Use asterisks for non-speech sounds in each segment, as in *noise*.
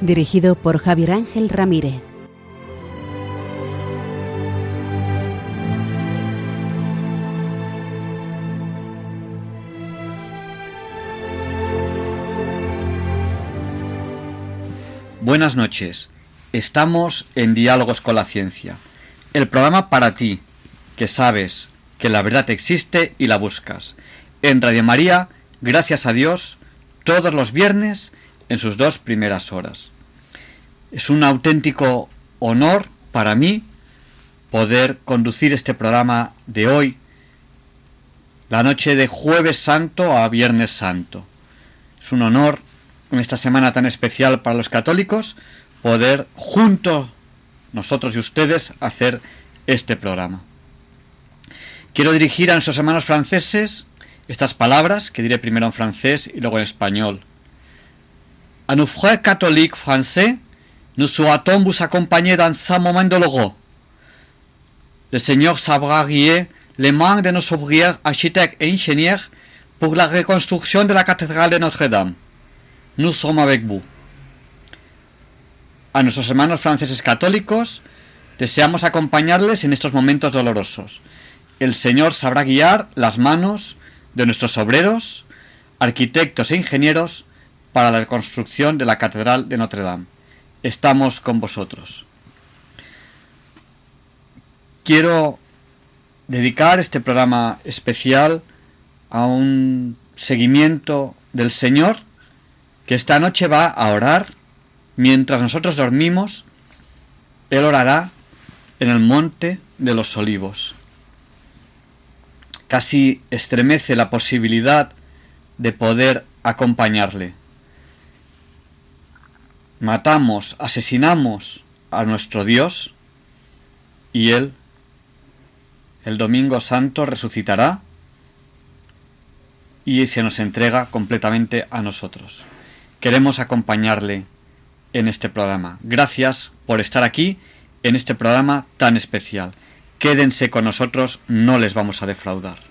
Dirigido por Javier Ángel Ramírez. Buenas noches. Estamos en Diálogos con la Ciencia el programa para ti, que sabes que la verdad existe y la buscas. En Radio María, gracias a Dios, todos los viernes en sus dos primeras horas. Es un auténtico honor para mí poder conducir este programa de hoy, la noche de jueves santo a viernes santo. Es un honor en esta semana tan especial para los católicos poder junto nosotros y ustedes, hacer este programa. Quiero dirigir a nuestros hermanos franceses estas palabras, que diré primero en francés y luego en español. A nos frères catholiques français, nous souhaitons vous accompagner dans ce moment douloureux. Le Seigneur saura guier les mains de nos ouvriers, architectes et ingénieurs pour la reconstruction de la cathédrale de Notre-Dame. Nous sommes avec vous. A nuestros hermanos franceses católicos deseamos acompañarles en estos momentos dolorosos. El Señor sabrá guiar las manos de nuestros obreros, arquitectos e ingenieros para la reconstrucción de la Catedral de Notre Dame. Estamos con vosotros. Quiero dedicar este programa especial a un seguimiento del Señor que esta noche va a orar Mientras nosotros dormimos, Él orará en el monte de los olivos. Casi estremece la posibilidad de poder acompañarle. Matamos, asesinamos a nuestro Dios y Él el domingo santo resucitará y se nos entrega completamente a nosotros. Queremos acompañarle en este programa. Gracias por estar aquí en este programa tan especial. Quédense con nosotros, no les vamos a defraudar.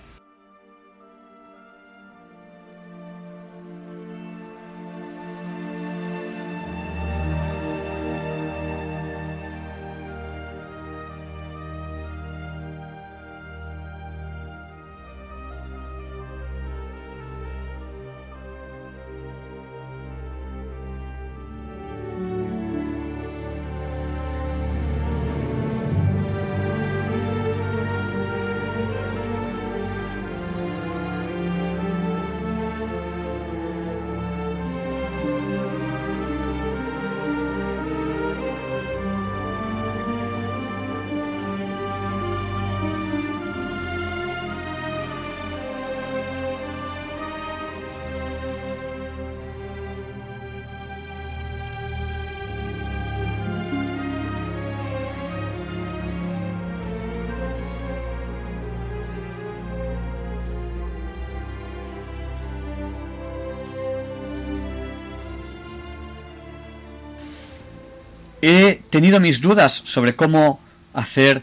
He tenido mis dudas sobre cómo hacer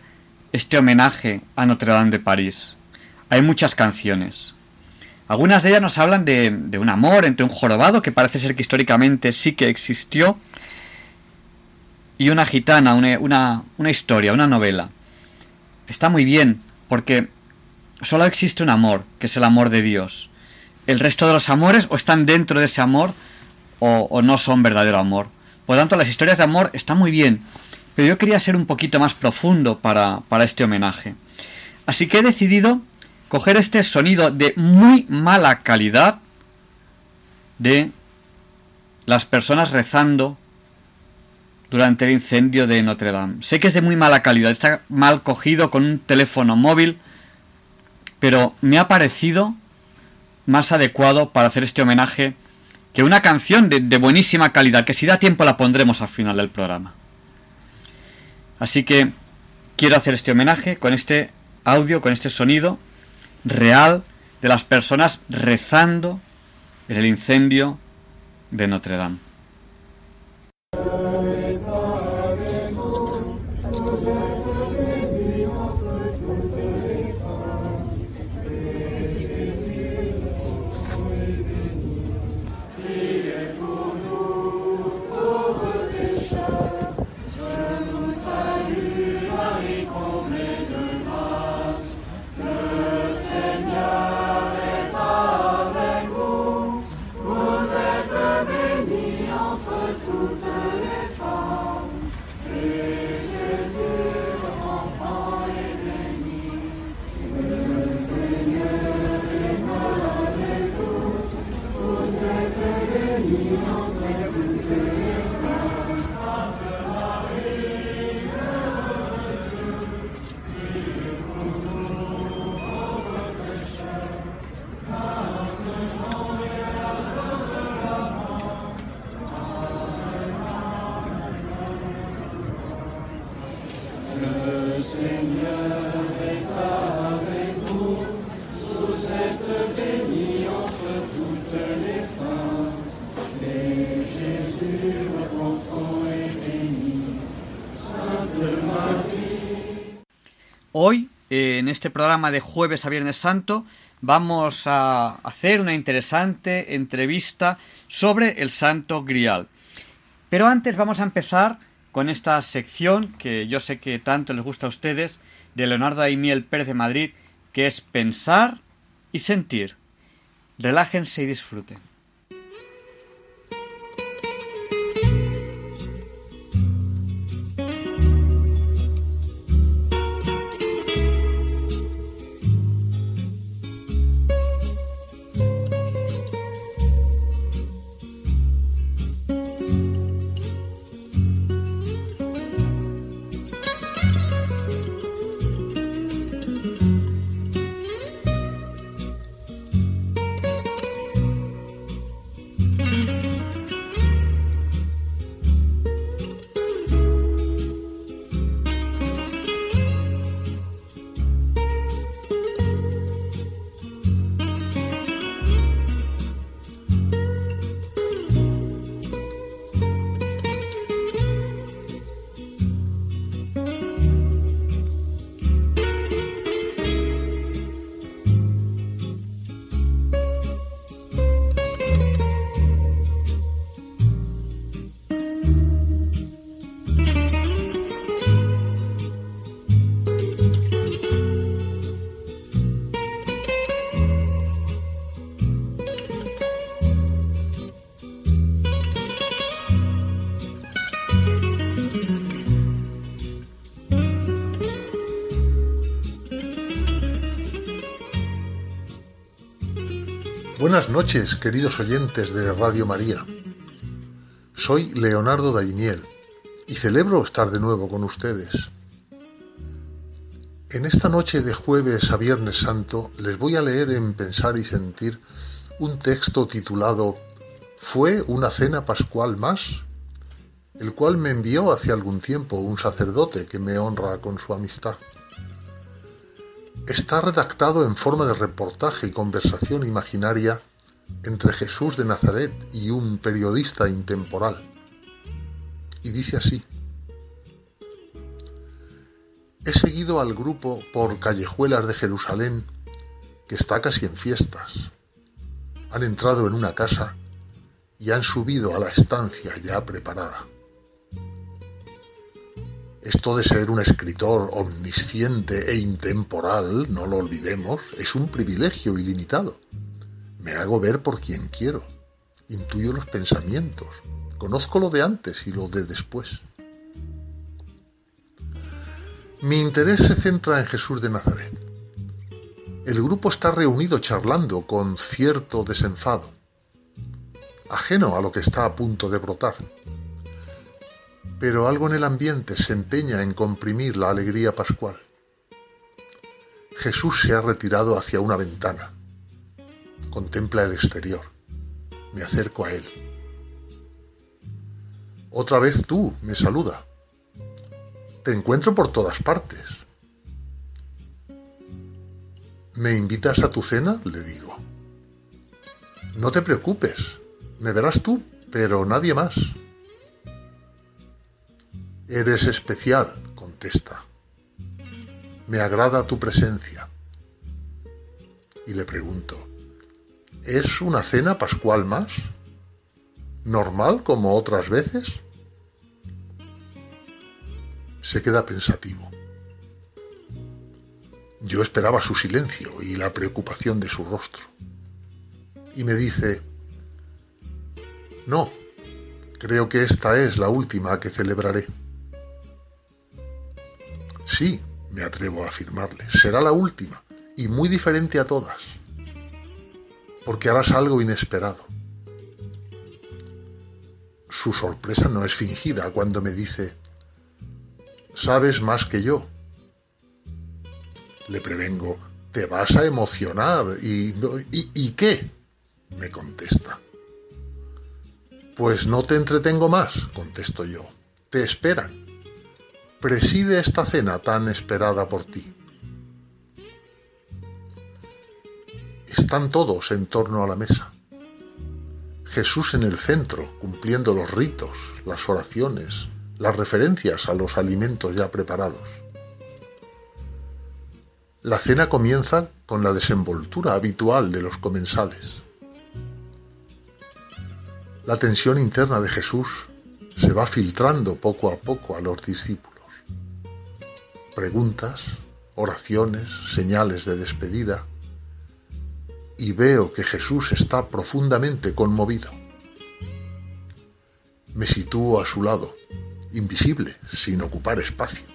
este homenaje a Notre Dame de París. Hay muchas canciones. Algunas de ellas nos hablan de, un amor entre un jorobado, que parece ser que históricamente sí que existió, y una gitana, una, una historia, una novela. Está muy bien, porque solo existe un amor, que es el amor de Dios. El resto de los amores o están dentro de ese amor o, o no son verdadero amor. Por lo tanto, las historias de amor están muy bien, pero yo quería ser un poquito más profundo para, para este homenaje. Así que he decidido coger este sonido de muy mala calidad de las personas rezando durante el incendio de Notre Dame. Sé que es de muy mala calidad, está mal cogido con un teléfono móvil, pero me ha parecido más adecuado para hacer este homenaje que una canción de, buenísima calidad, que si da tiempo la pondremos al final del programa. Así que quiero hacer este homenaje con este audio, con este sonido real de las personas rezando en el incendio de Notre Dame. Este programa de jueves a Viernes Santo, vamos a hacer una interesante entrevista sobre el Santo Grial. Pero antes vamos a empezar con esta sección que yo sé que tanto les gusta a ustedes, de Leonardo Aimiel Pérez de Madrid, que es pensar y sentir. Relájense y disfruten. Buenas noches, queridos oyentes de Radio María. Soy Leonardo Daimiel y celebro estar de nuevo con ustedes. En esta noche de jueves a Viernes Santo les voy a leer en Pensar y Sentir un texto titulado ¿Fue una cena pascual más? el cual me envió hace algún tiempo un sacerdote que me honra con su amistad. Está redactado en forma de reportaje y conversación imaginaria entre Jesús de Nazaret y un periodista intemporal. Y dice así. He seguido al grupo por callejuelas de Jerusalén que está casi en fiestas. Han entrado en una casa y han subido a la estancia ya preparada. Esto de ser un escritor omnisciente e intemporal, no lo olvidemos, es un privilegio ilimitado. Me hago ver por quien quiero, intuyo los pensamientos, conozco lo de antes y lo de después. Mi interés se centra en Jesús de Nazaret. El grupo está reunido charlando con cierto desenfado, ajeno a lo que está a punto de brotar pero algo en el ambiente se empeña en comprimir la alegría pascual. Jesús se ha retirado hacia una ventana. Contempla el exterior. Me acerco a él. Otra vez tú, me saluda. Te encuentro por todas partes. ¿Me invitas a tu cena? le digo. No te preocupes, me verás tú, pero nadie más. Eres especial, contesta. Me agrada tu presencia. Y le pregunto, ¿es una cena pascual más? ¿Normal como otras veces? Se queda pensativo. Yo esperaba su silencio y la preocupación de su rostro. Y me dice, no, creo que esta es la última que celebraré. Sí, me atrevo a afirmarle, será la última y muy diferente a todas, porque harás algo inesperado. Su sorpresa no es fingida cuando me dice, sabes más que yo. Le prevengo, te vas a emocionar y, y, ¿y qué? me contesta. Pues no te entretengo más, contesto yo. Te esperan. Preside esta cena tan esperada por ti. Están todos en torno a la mesa. Jesús en el centro, cumpliendo los ritos, las oraciones, las referencias a los alimentos ya preparados. La cena comienza con la desenvoltura habitual de los comensales. La tensión interna de Jesús se va filtrando poco a poco a los discípulos. Preguntas, oraciones, señales de despedida, y veo que Jesús está profundamente conmovido. Me sitúo a su lado, invisible, sin ocupar espacio.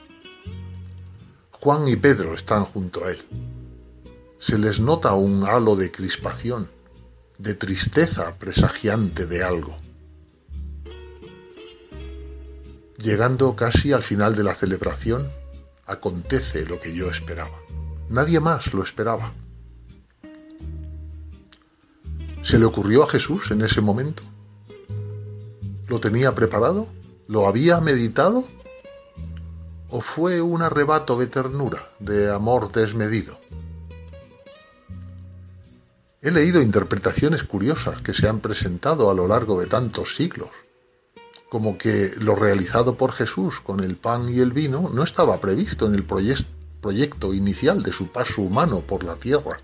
Juan y Pedro están junto a él. Se les nota un halo de crispación de tristeza presagiante de algo. Llegando casi al final de la celebración, acontece lo que yo esperaba. Nadie más lo esperaba. ¿Se le ocurrió a Jesús en ese momento? ¿Lo tenía preparado? ¿Lo había meditado? ¿O fue un arrebato de ternura, de amor desmedido? He leído interpretaciones curiosas que se han presentado a lo largo de tantos siglos, como que lo realizado por Jesús con el pan y el vino no estaba previsto en el proyecto inicial de su paso humano por la tierra,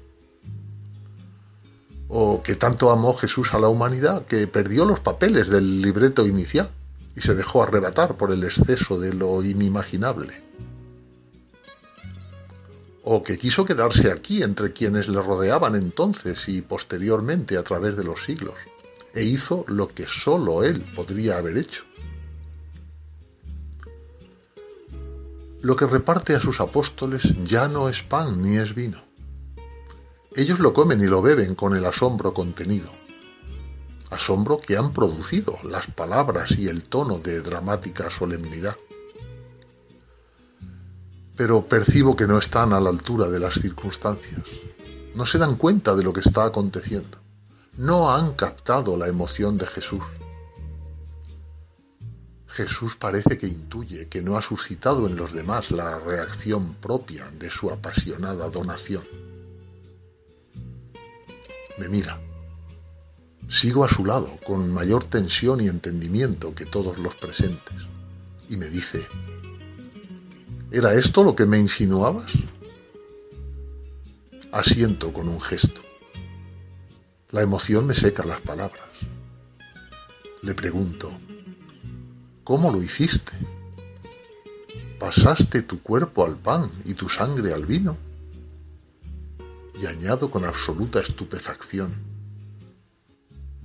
o que tanto amó Jesús a la humanidad que perdió los papeles del libreto inicial y se dejó arrebatar por el exceso de lo inimaginable. O que quiso quedarse aquí entre quienes le rodeaban entonces y posteriormente a través de los siglos, e hizo lo que sólo él podría haber hecho. Lo que reparte a sus apóstoles ya no es pan ni es vino. Ellos lo comen y lo beben con el asombro contenido, asombro que han producido las palabras y el tono de dramática solemnidad pero percibo que no están a la altura de las circunstancias. No se dan cuenta de lo que está aconteciendo. No han captado la emoción de Jesús. Jesús parece que intuye que no ha suscitado en los demás la reacción propia de su apasionada donación. Me mira. Sigo a su lado con mayor tensión y entendimiento que todos los presentes y me dice, ¿Era esto lo que me insinuabas? Asiento con un gesto. La emoción me seca las palabras. Le pregunto, ¿cómo lo hiciste? ¿Pasaste tu cuerpo al pan y tu sangre al vino? Y añado con absoluta estupefacción,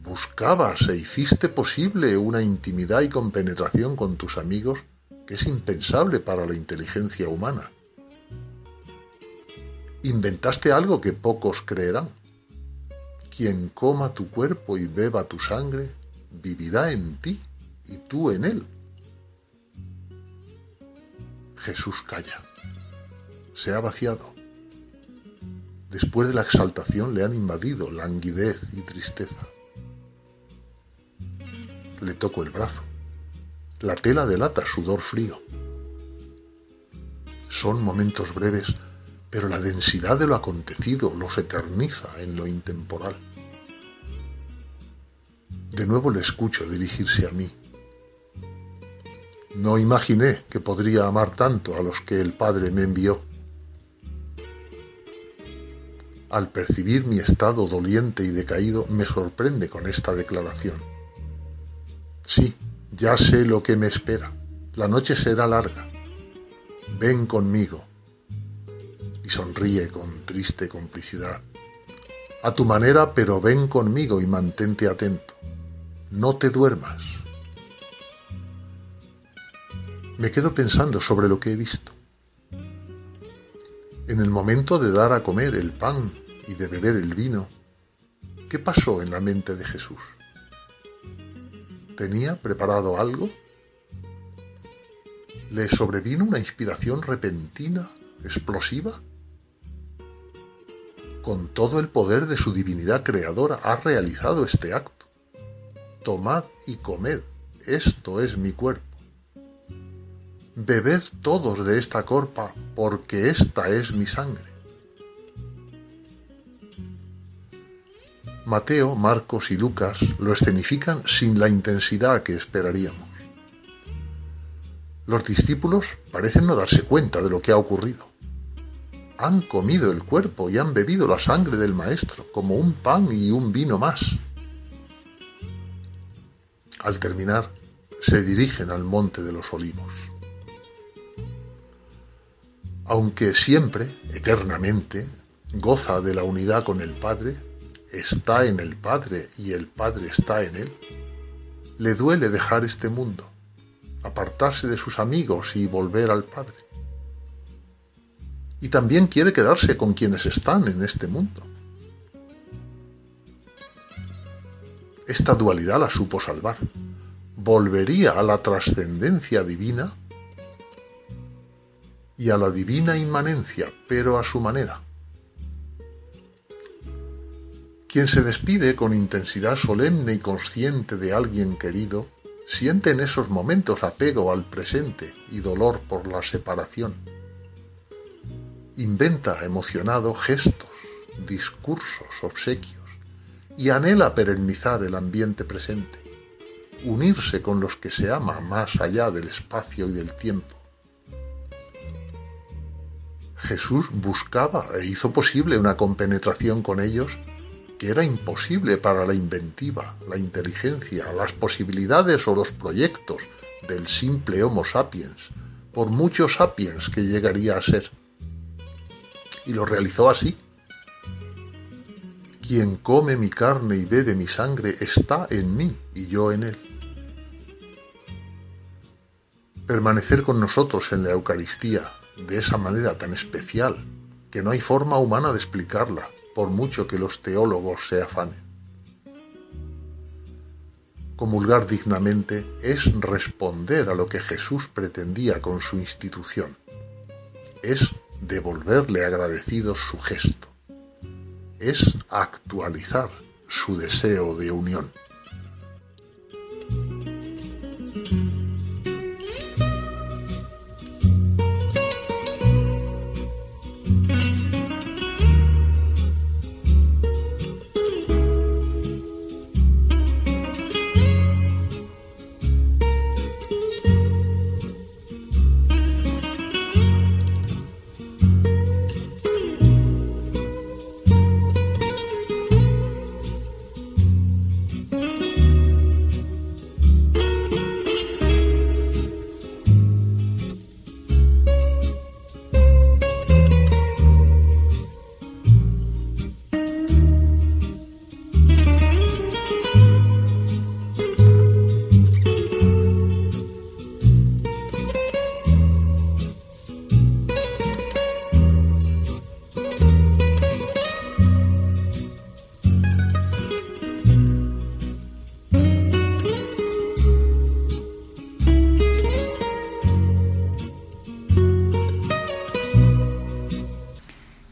¿buscabas e hiciste posible una intimidad y compenetración con tus amigos es impensable para la inteligencia humana. Inventaste algo que pocos creerán. Quien coma tu cuerpo y beba tu sangre, vivirá en ti y tú en él. Jesús calla. Se ha vaciado. Después de la exaltación le han invadido languidez y tristeza. Le toco el brazo. La tela delata sudor frío. Son momentos breves, pero la densidad de lo acontecido los eterniza en lo intemporal. De nuevo le escucho dirigirse a mí. No imaginé que podría amar tanto a los que el Padre me envió. Al percibir mi estado doliente y decaído, me sorprende con esta declaración. Sí, ya sé lo que me espera. La noche será larga. Ven conmigo. Y sonríe con triste complicidad. A tu manera, pero ven conmigo y mantente atento no te duermas. Me quedo pensando sobre lo que he visto. En el momento de dar a comer el pan y de beber el vino, ¿qué pasó en la mente de Jesús? ¿Tenía preparado algo? ¿Le sobrevino una inspiración repentina, explosiva? Con todo el poder de su divinidad creadora ha realizado este acto tomad y comed, esto es mi cuerpo. Bebed todos de esta corpa, porque esta es mi sangre. Mateo, Marcos y Lucas lo escenifican sin la intensidad que esperaríamos. Los discípulos parecen no darse cuenta de lo que ha ocurrido. Han comido el cuerpo y han bebido la sangre del Maestro como un pan y un vino más. Al terminar, se dirigen al Monte de los Olivos. Aunque siempre, eternamente, goza de la unidad con el Padre, está en el Padre y el Padre está en él, le duele dejar este mundo, apartarse de sus amigos y volver al Padre. Y también quiere quedarse con quienes están en este mundo. Esta dualidad la supo salvar. Volvería a la trascendencia divina y a la divina inmanencia, pero a su manera. Quien se despide con intensidad solemne y consciente de alguien querido, siente en esos momentos apego al presente y dolor por la separación. Inventa emocionado gestos, discursos, obsequios y anhela perennizar el ambiente presente, unirse con los que se ama más allá del espacio y del tiempo. Jesús buscaba e hizo posible una compenetración con ellos que era imposible para la inventiva, la inteligencia, las posibilidades o los proyectos del simple Homo sapiens, por muchos sapiens que llegaría a ser. Y lo realizó así, quien come mi carne y bebe mi sangre está en mí y yo en él. Permanecer con nosotros en la Eucaristía de esa manera tan especial que no hay forma humana de explicarla, por mucho que los teólogos se afanen. Comulgar dignamente es responder a lo que Jesús pretendía con su institución, es devolverle agradecidos su gesto es actualizar su deseo de unión.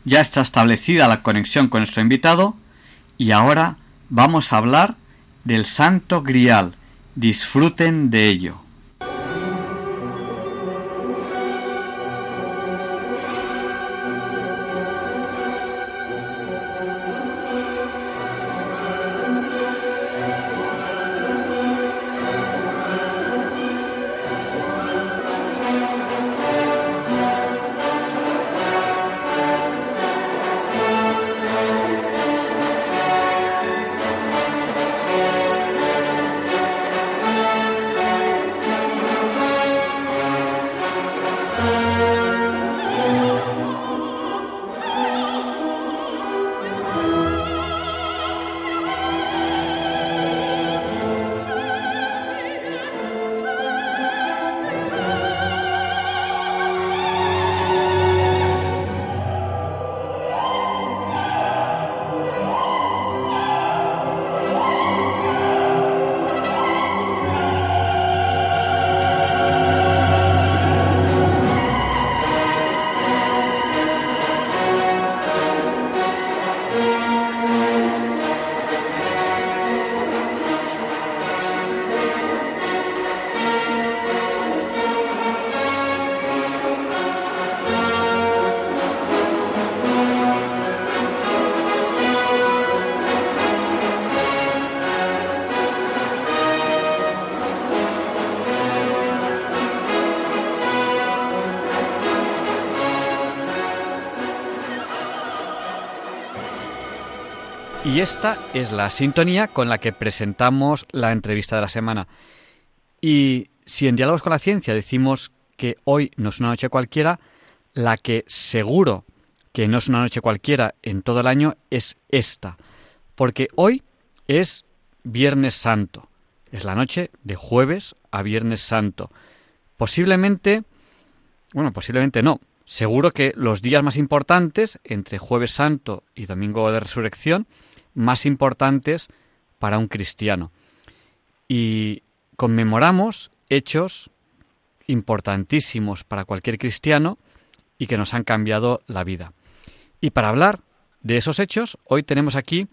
Ya está establecida la conexión con nuestro invitado y ahora vamos a hablar del Santo Grial. Disfruten de ello. Esta es la sintonía con la que presentamos la entrevista de la semana. Y si en Diálogos con la Ciencia decimos que hoy no es una noche cualquiera, la que seguro que no es una noche cualquiera en todo el año es esta. Porque hoy es Viernes Santo. Es la noche de jueves a Viernes Santo. Posiblemente, bueno, posiblemente no. Seguro que los días más importantes, entre jueves santo y domingo de resurrección, más importantes para un cristiano. Y conmemoramos hechos importantísimos para cualquier cristiano y que nos han cambiado la vida. Y para hablar de esos hechos, hoy tenemos aquí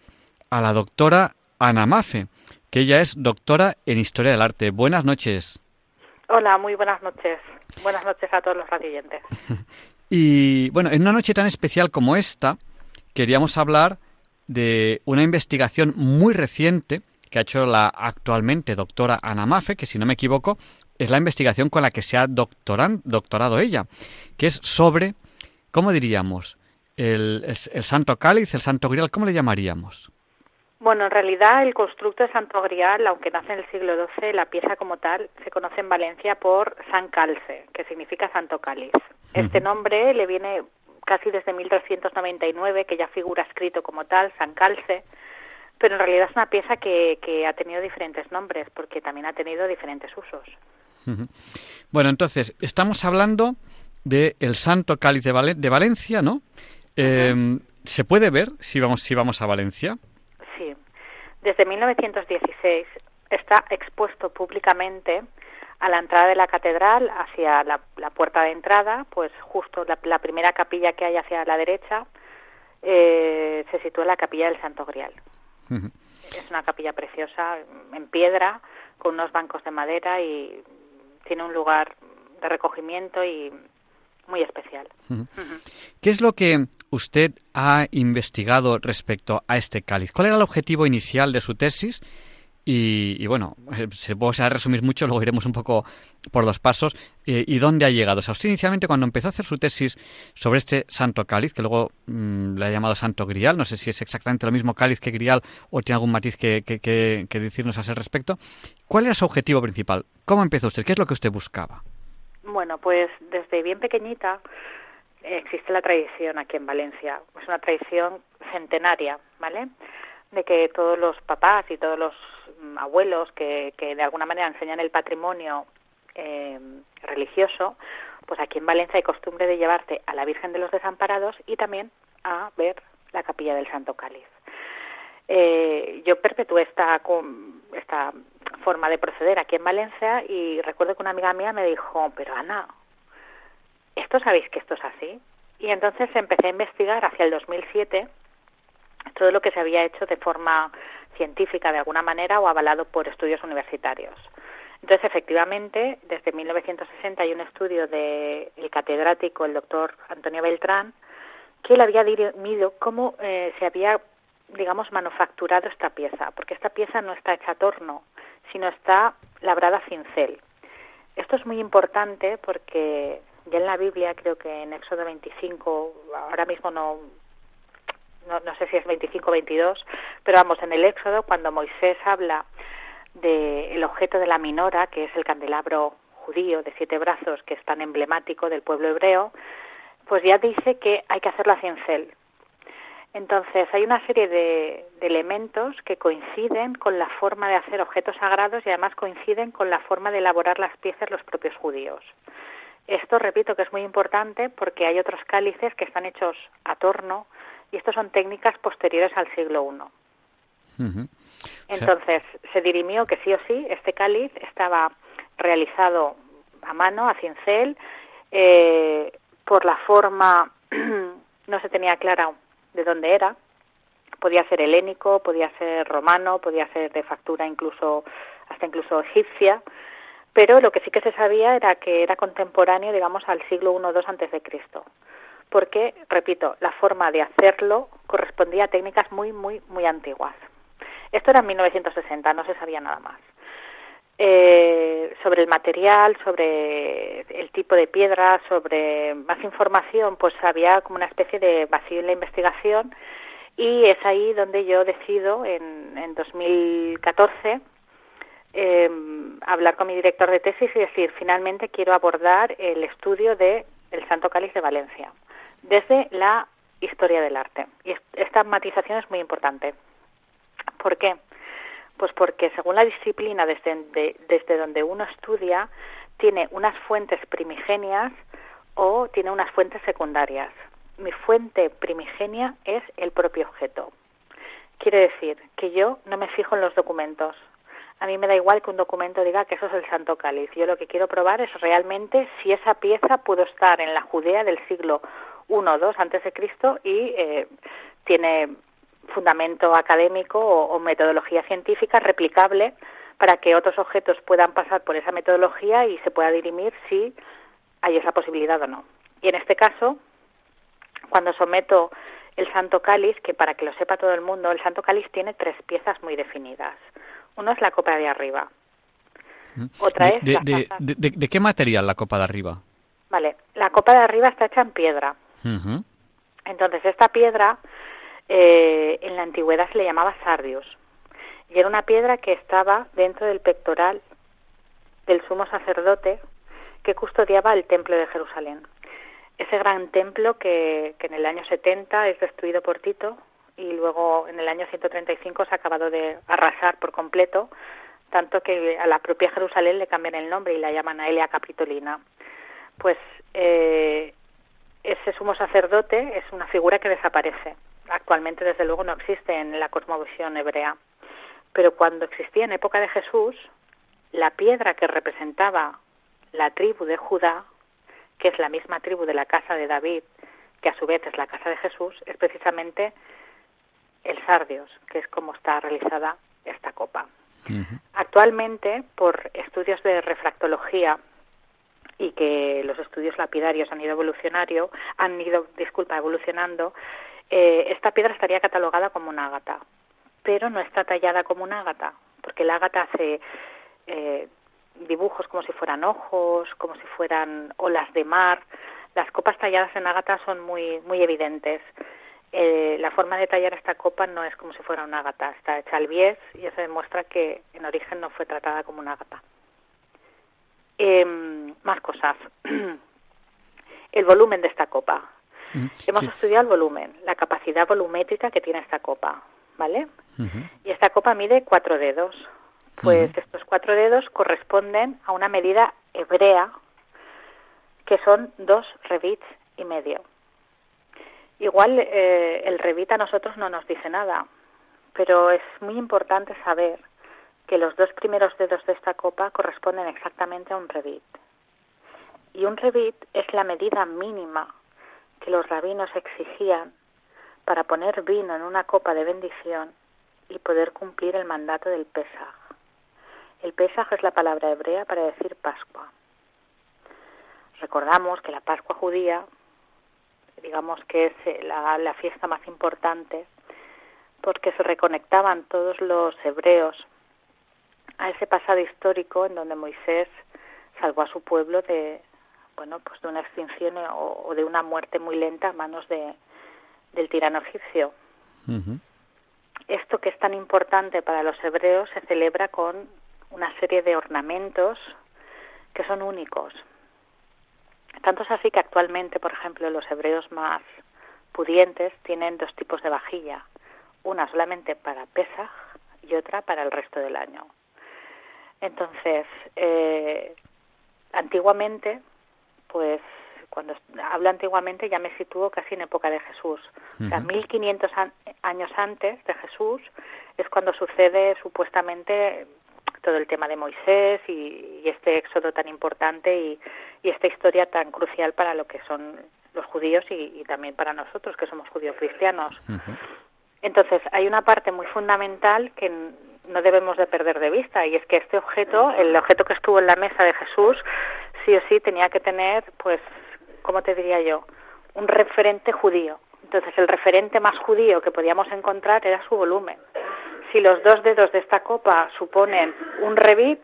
a la doctora Ana Mafe, que ella es doctora en Historia del Arte. Buenas noches. Hola, muy buenas noches. Buenas noches a todos los radioyentes. *laughs* y bueno, en una noche tan especial como esta, queríamos hablar de una investigación muy reciente que ha hecho la actualmente doctora Ana Mafe, que si no me equivoco, es la investigación con la que se ha doctorado ella, que es sobre, ¿cómo diríamos? El, el, Santo Cáliz, el Santo Grial, ¿cómo le llamaríamos? Bueno, en realidad el constructo de Santo Grial, aunque nace en el siglo XII, la pieza como tal se conoce en Valencia por San Calce, que significa Santo Cáliz. Este nombre le viene casi desde 1399, que ya figura escrito como tal, San Calce, pero en realidad es una pieza que, que ha tenido diferentes nombres, porque también ha tenido diferentes usos. Bueno, entonces, estamos hablando del el Santo Cáliz de, de Valencia, ¿no? Em, ¿Se puede ver si vamos, si vamos a Valencia? Sí. Desde 1916 está expuesto públicamente a la entrada de la catedral, hacia la, puerta de entrada, pues justo la, primera capilla que hay hacia la derecha, eh, se sitúa la capilla del Santo Grial. Es una capilla preciosa, en piedra, con unos bancos de madera y tiene un lugar de recogimiento y muy especial. ¿Qué es lo que usted ha investigado respecto a este cáliz? ¿Cuál era el objetivo inicial de su tesis? Y, bueno, eh, se puede resumir mucho, luego iremos un poco por los pasos. Eh, ¿Y dónde ha llegado? O sea, usted inicialmente cuando empezó a hacer su tesis sobre este santo cáliz, que luego mm, le ha llamado santo grial, no sé si es exactamente lo mismo cáliz que grial o tiene algún matiz que, que, que decirnos a ese respecto, ¿cuál era su objetivo principal? ¿Cómo empezó usted? ¿Qué es lo que usted buscaba? Bueno, pues desde bien pequeñita existe la tradición aquí en Valencia. Es una tradición centenaria, ¿vale? De que todos los papás y todos los abuelos que, que de alguna manera enseñan el patrimonio eh, religioso, pues aquí en Valencia hay costumbre de llevarte a la Virgen de los Desamparados y también a ver la capilla del Santo Cáliz. Eh, yo perpetué esta, esta forma de proceder aquí en Valencia y recuerdo que una amiga mía me dijo, pero Ana, ¿esto sabéis que esto es así? Y entonces empecé a investigar hacia el 2007 todo lo que se había hecho de forma científica de alguna manera o avalado por estudios universitarios. Entonces, efectivamente, desde 1960 hay un estudio del catedrático, el doctor Antonio Beltrán, que él había dirimido cómo eh, se había, digamos, manufacturado esta pieza, porque esta pieza no está hecha a torno, sino está labrada a cincel. Esto es muy importante porque ya en la Biblia, creo que en Éxodo 25, ahora mismo no, no, sé si es 25 o 22, pero vamos, en el Éxodo, cuando Moisés habla del objeto de la minora, que es el candelabro judío de siete brazos, que es tan emblemático del pueblo hebreo, pues ya dice que hay que hacerlo a cincel. Entonces, hay una serie de, de, elementos que coinciden con la forma de hacer objetos sagrados y además coinciden con la forma de elaborar las piezas los propios judíos. Esto, repito, que es muy importante porque hay otros cálices que están hechos a torno y estos son técnicas posteriores al siglo I. Entonces, se dirimió que sí o sí, este cáliz estaba realizado a mano, a cincel, eh, por la forma *clears throat* no se tenía clara de dónde era. Podía ser helénico, podía ser romano, podía ser de factura incluso hasta incluso egipcia, pero lo que sí que se sabía era que era contemporáneo, digamos, al siglo I II antes de Cristo, porque, repito, la forma de hacerlo correspondía a técnicas muy, muy, muy antiguas. Esto era en 1960, no se sabía nada más. Eh, sobre el material, sobre el tipo de piedra, sobre más información, pues había como una especie de vacío en la investigación Y es ahí donde yo decido, en, en 2014, eh, hablar con mi director de tesis y decir, finalmente quiero abordar el estudio de el Santo Cáliz de Valencia, desde la historia del arte. Y esta matización es muy importante. ¿Por qué? Pues porque según la disciplina desde, donde uno estudia, tiene unas fuentes primigenias o tiene unas fuentes secundarias. Mi fuente primigenia es el propio objeto. Quiere decir que yo no me fijo en los documentos. A mí me da igual que un documento diga que eso es el Santo Cáliz. Yo lo que quiero probar es realmente si esa pieza pudo estar en la Judea del siglo I o II antes de Cristo y eh, tiene fundamento académico o, metodología científica replicable para que otros objetos puedan pasar por esa metodología y se pueda dirimir si hay esa posibilidad o no. Y en este caso, cuando someto el Santo Cáliz, que para que lo sepa todo el mundo, el Santo Cáliz tiene tres piezas muy definidas. Uno es la copa de arriba. Otra es de, de, qué material la copa de arriba? Vale, la copa de arriba está hecha en piedra. Entonces, esta piedra eh, en la antigüedad se le llamaba sardius. Y era una piedra que estaba dentro del pectoral del sumo sacerdote que custodiaba el templo de Jerusalén. Ese gran templo que, que en el año 70 es destruido por Tito y luego en el año 135 se ha acabado de arrasar por completo, tanto que a la propia Jerusalén le cambian el nombre y la llaman a Elia Capitolina. Pues eh, ese sumo sacerdote es una figura que desaparece. Actualmente, desde luego, no existe en la cosmovisión hebrea. Pero cuando existía en época de Jesús, la piedra que representaba la tribu de Judá, que es la misma tribu de la casa de David, que a su vez es la casa de Jesús, es precisamente el sardios, que es como está realizada esta copa. Actualmente, por estudios de refractología y que los estudios lapidarios han ido evolucionario, han ido, disculpa, evolucionando, eh, esta piedra estaría catalogada como una ágata, pero no está tallada como una ágata, porque la ágata hace eh, dibujos como si fueran ojos, como si fueran olas de mar. Las copas talladas en ágata son muy, muy evidentes. Eh, la forma de tallar esta copa no es como si fuera una gata, está hecha al bies y eso demuestra que en origen no fue tratada como una gata. Em, más cosas. el volumen de esta copa. Mm, Hemos estudiado el volumen, la capacidad volumétrica que tiene esta copa, ¿vale? Y esta copa mide cuatro dedos. Pues estos cuatro dedos corresponden a una medida hebrea que son dos revits y medio. Igual eh, el Revit a nosotros no nos dice nada, pero es muy importante saber que los dos primeros dedos de esta copa corresponden exactamente a un Revit. Y un Revit es la medida mínima que los rabinos exigían para poner vino en una copa de bendición y poder cumplir el mandato del Pesaj. El Pesaj es la palabra hebrea para decir Pascua. Recordamos que la Pascua judía digamos que es eh, la, fiesta más importante, porque se reconectaban todos los hebreos a ese pasado histórico en donde Moisés salvó a su pueblo de bueno pues de una extinción o, de una muerte muy lenta a manos de, del tirano egipcio. Esto que es tan importante para los hebreos se celebra con una serie de ornamentos que son únicos. Tanto es así que actualmente, por ejemplo, los hebreos más pudientes tienen dos tipos de vajilla, una solamente para Pesaj y otra para el resto del año. Entonces, eh, antiguamente, pues cuando hablo antiguamente ya me sitúo casi en época de Jesús. O sea, 1500 años antes de Jesús es cuando sucede supuestamente todo el tema de Moisés y, este éxodo tan importante y, esta historia tan crucial para lo que son los judíos y, también para nosotros que somos judíos cristianos. Entonces, hay una parte muy fundamental que no debemos de perder de vista y es que este objeto, el objeto que estuvo en la mesa de Jesús, sí o sí tenía que tener, pues, ¿cómo te diría yo? Un referente judío. Entonces, el referente más judío que podíamos encontrar era su volumen si los dos dedos de esta copa suponen un revit,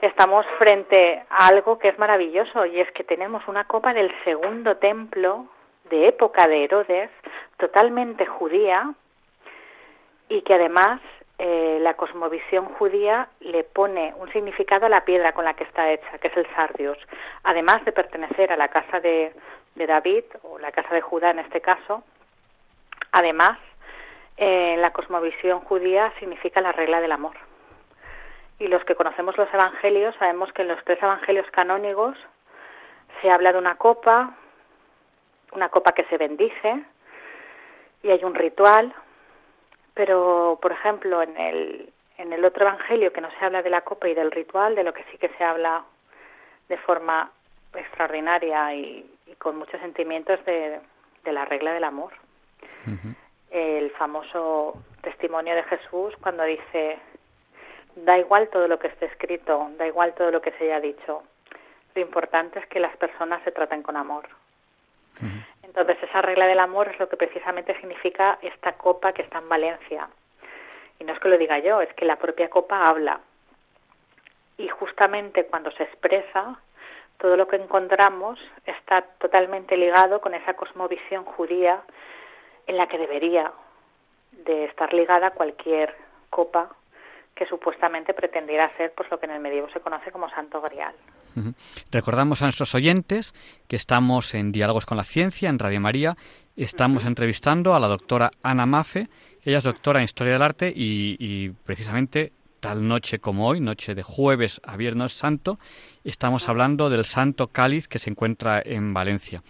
estamos frente a algo que es maravilloso y es que tenemos una copa del segundo templo de época de Herodes, totalmente judía, y que además eh, la cosmovisión judía le pone un significado a la piedra con la que está hecha, que es el sardius. Además de pertenecer a la casa de, David, o la casa de Judá en este caso, además, eh, la cosmovisión judía significa la regla del amor. Y los que conocemos los evangelios sabemos que en los tres evangelios canónigos se habla de una copa, una copa que se bendice, y hay un ritual, pero, por ejemplo, en el, en el otro evangelio que no se habla de la copa y del ritual, de lo que sí que se habla de forma extraordinaria y, con muchos sentimientos de, de, la regla del amor. El famoso testimonio de Jesús cuando dice, da igual todo lo que esté escrito, da igual todo lo que se haya dicho, lo importante es que las personas se traten con amor. Entonces, esa regla del amor es lo que precisamente significa esta copa que está en Valencia. Y no es que lo diga yo, es que la propia copa habla. Y justamente cuando se expresa, todo lo que encontramos está totalmente ligado con esa cosmovisión judía en la que debería de estar ligada cualquier copa que supuestamente pretendiera ser pues lo que en el medievo se conoce como santo grial. Recordamos a nuestros oyentes que estamos en Diálogos con la Ciencia, en Radio María. Estamos entrevistando a la doctora Ana Mafe. Ella es doctora en Historia del Arte y, precisamente tal noche como hoy, noche de jueves a Viernes Santo, estamos hablando del Santo Cáliz que se encuentra en Valencia.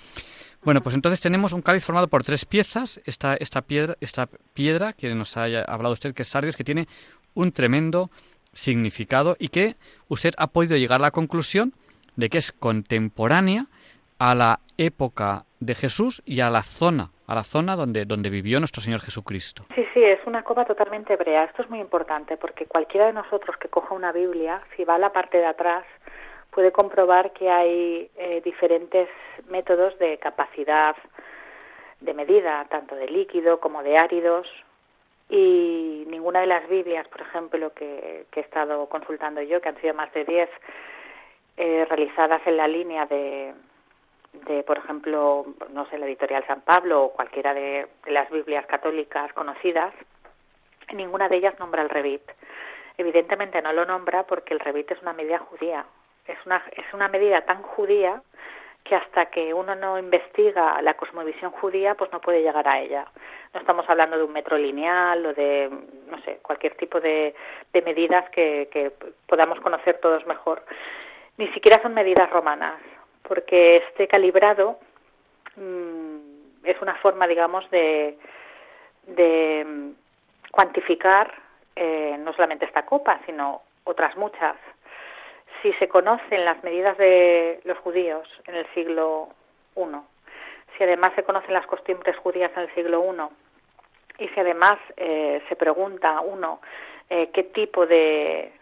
Bueno, pues entonces tenemos un cáliz formado por tres piezas. Esta, esta, piedra, esta piedra que nos ha hablado usted, que es sardios, que tiene un tremendo significado y que usted ha podido llegar a la conclusión de que es contemporánea a la época de Jesús y a la zona, a la zona donde, donde vivió nuestro Señor Jesucristo. Sí, sí, es una copa totalmente hebrea. Esto es muy importante porque cualquiera de nosotros que coja una Biblia, si va a la parte de atrás, puede comprobar que hay eh, diferentes métodos de capacidad de medida, tanto de líquido como de áridos, y ninguna de las Biblias, por ejemplo, que, he estado consultando yo, que han sido más de 10, eh, realizadas en la línea de, de, por ejemplo, no sé, la editorial San Pablo o cualquiera de, las Biblias católicas conocidas, ninguna de ellas nombra el Revit. Evidentemente no lo nombra porque el Revit es una medida judía. Es una, es una medida tan judía que hasta que uno no investiga la cosmovisión judía, pues no puede llegar a ella. No estamos hablando de un metro lineal o de, no sé, cualquier tipo de, medidas que, podamos conocer todos mejor. Ni siquiera son medidas romanas, porque este calibrado mm, es una forma, digamos, de, de cuantificar eh, no solamente esta copa, sino otras muchas si se conocen las medidas de los judíos en el siglo I, si además se conocen las costumbres judías en el siglo I, y si además eh, se pregunta uno eh, qué tipo de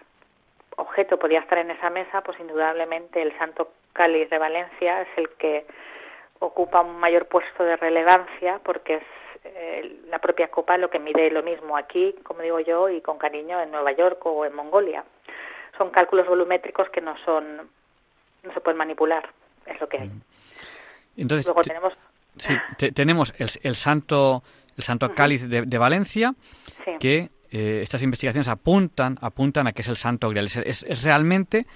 objeto podía estar en esa mesa, pues indudablemente el Santo Cáliz de Valencia es el que ocupa un mayor puesto de relevancia porque es eh, la propia copa lo que mide lo mismo aquí, como digo yo, y con cariño en Nueva York o en Mongolia son cálculos volumétricos que no son no se pueden manipular es lo que hay. Entonces luego tenemos sí, tenemos el, santo el santo cáliz de, Valencia que eh, estas investigaciones apuntan apuntan a que es el santo grial. Es, es, realmente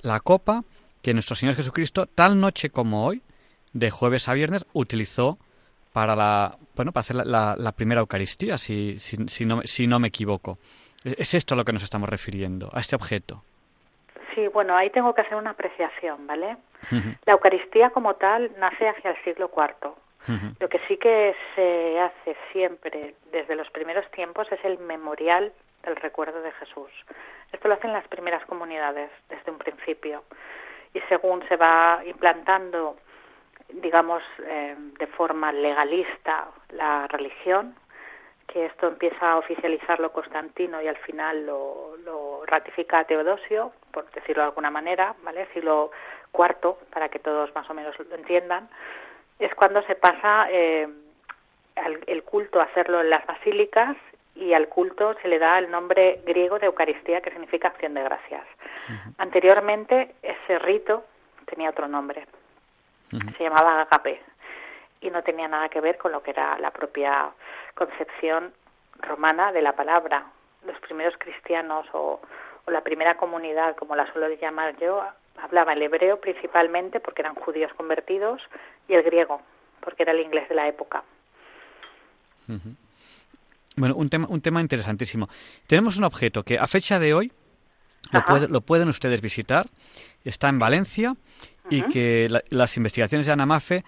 la copa que nuestro Señor Jesucristo tal noche como hoy de jueves a viernes utilizó para la bueno para hacer la, la, primera Eucaristía si, si, si, no, si no me equivoco es esto a lo que nos estamos refiriendo, a este objeto. Sí, bueno, ahí tengo que hacer una apreciación, ¿vale? La Eucaristía como tal nace hacia el siglo IV. Lo que sí que se hace siempre desde los primeros tiempos es el memorial del recuerdo de Jesús. Esto lo hacen las primeras comunidades desde un principio. Y según se va implantando, digamos, eh, de forma legalista la religión, que esto empieza a oficializarlo Constantino y al final lo, lo ratifica Teodosio, por decirlo de alguna manera, ¿vale? Siglo IV, para que todos más o menos lo entiendan, es cuando se pasa eh, el culto a hacerlo en las basílicas y al culto se le da el nombre griego de Eucaristía, que significa acción de gracias. Anteriormente ese rito tenía otro nombre, se llamaba agape y no tenía nada que ver con lo que era la propia concepción romana de la palabra. Los primeros cristianos o, o la primera comunidad, como la suelo llamar yo, hablaba el hebreo principalmente porque eran judíos convertidos y el griego porque era el inglés de la época. Bueno, un tema, un tema interesantísimo. Tenemos un objeto que a fecha de hoy lo, pueden ustedes visitar, está en Valencia y que las investigaciones de Anamafe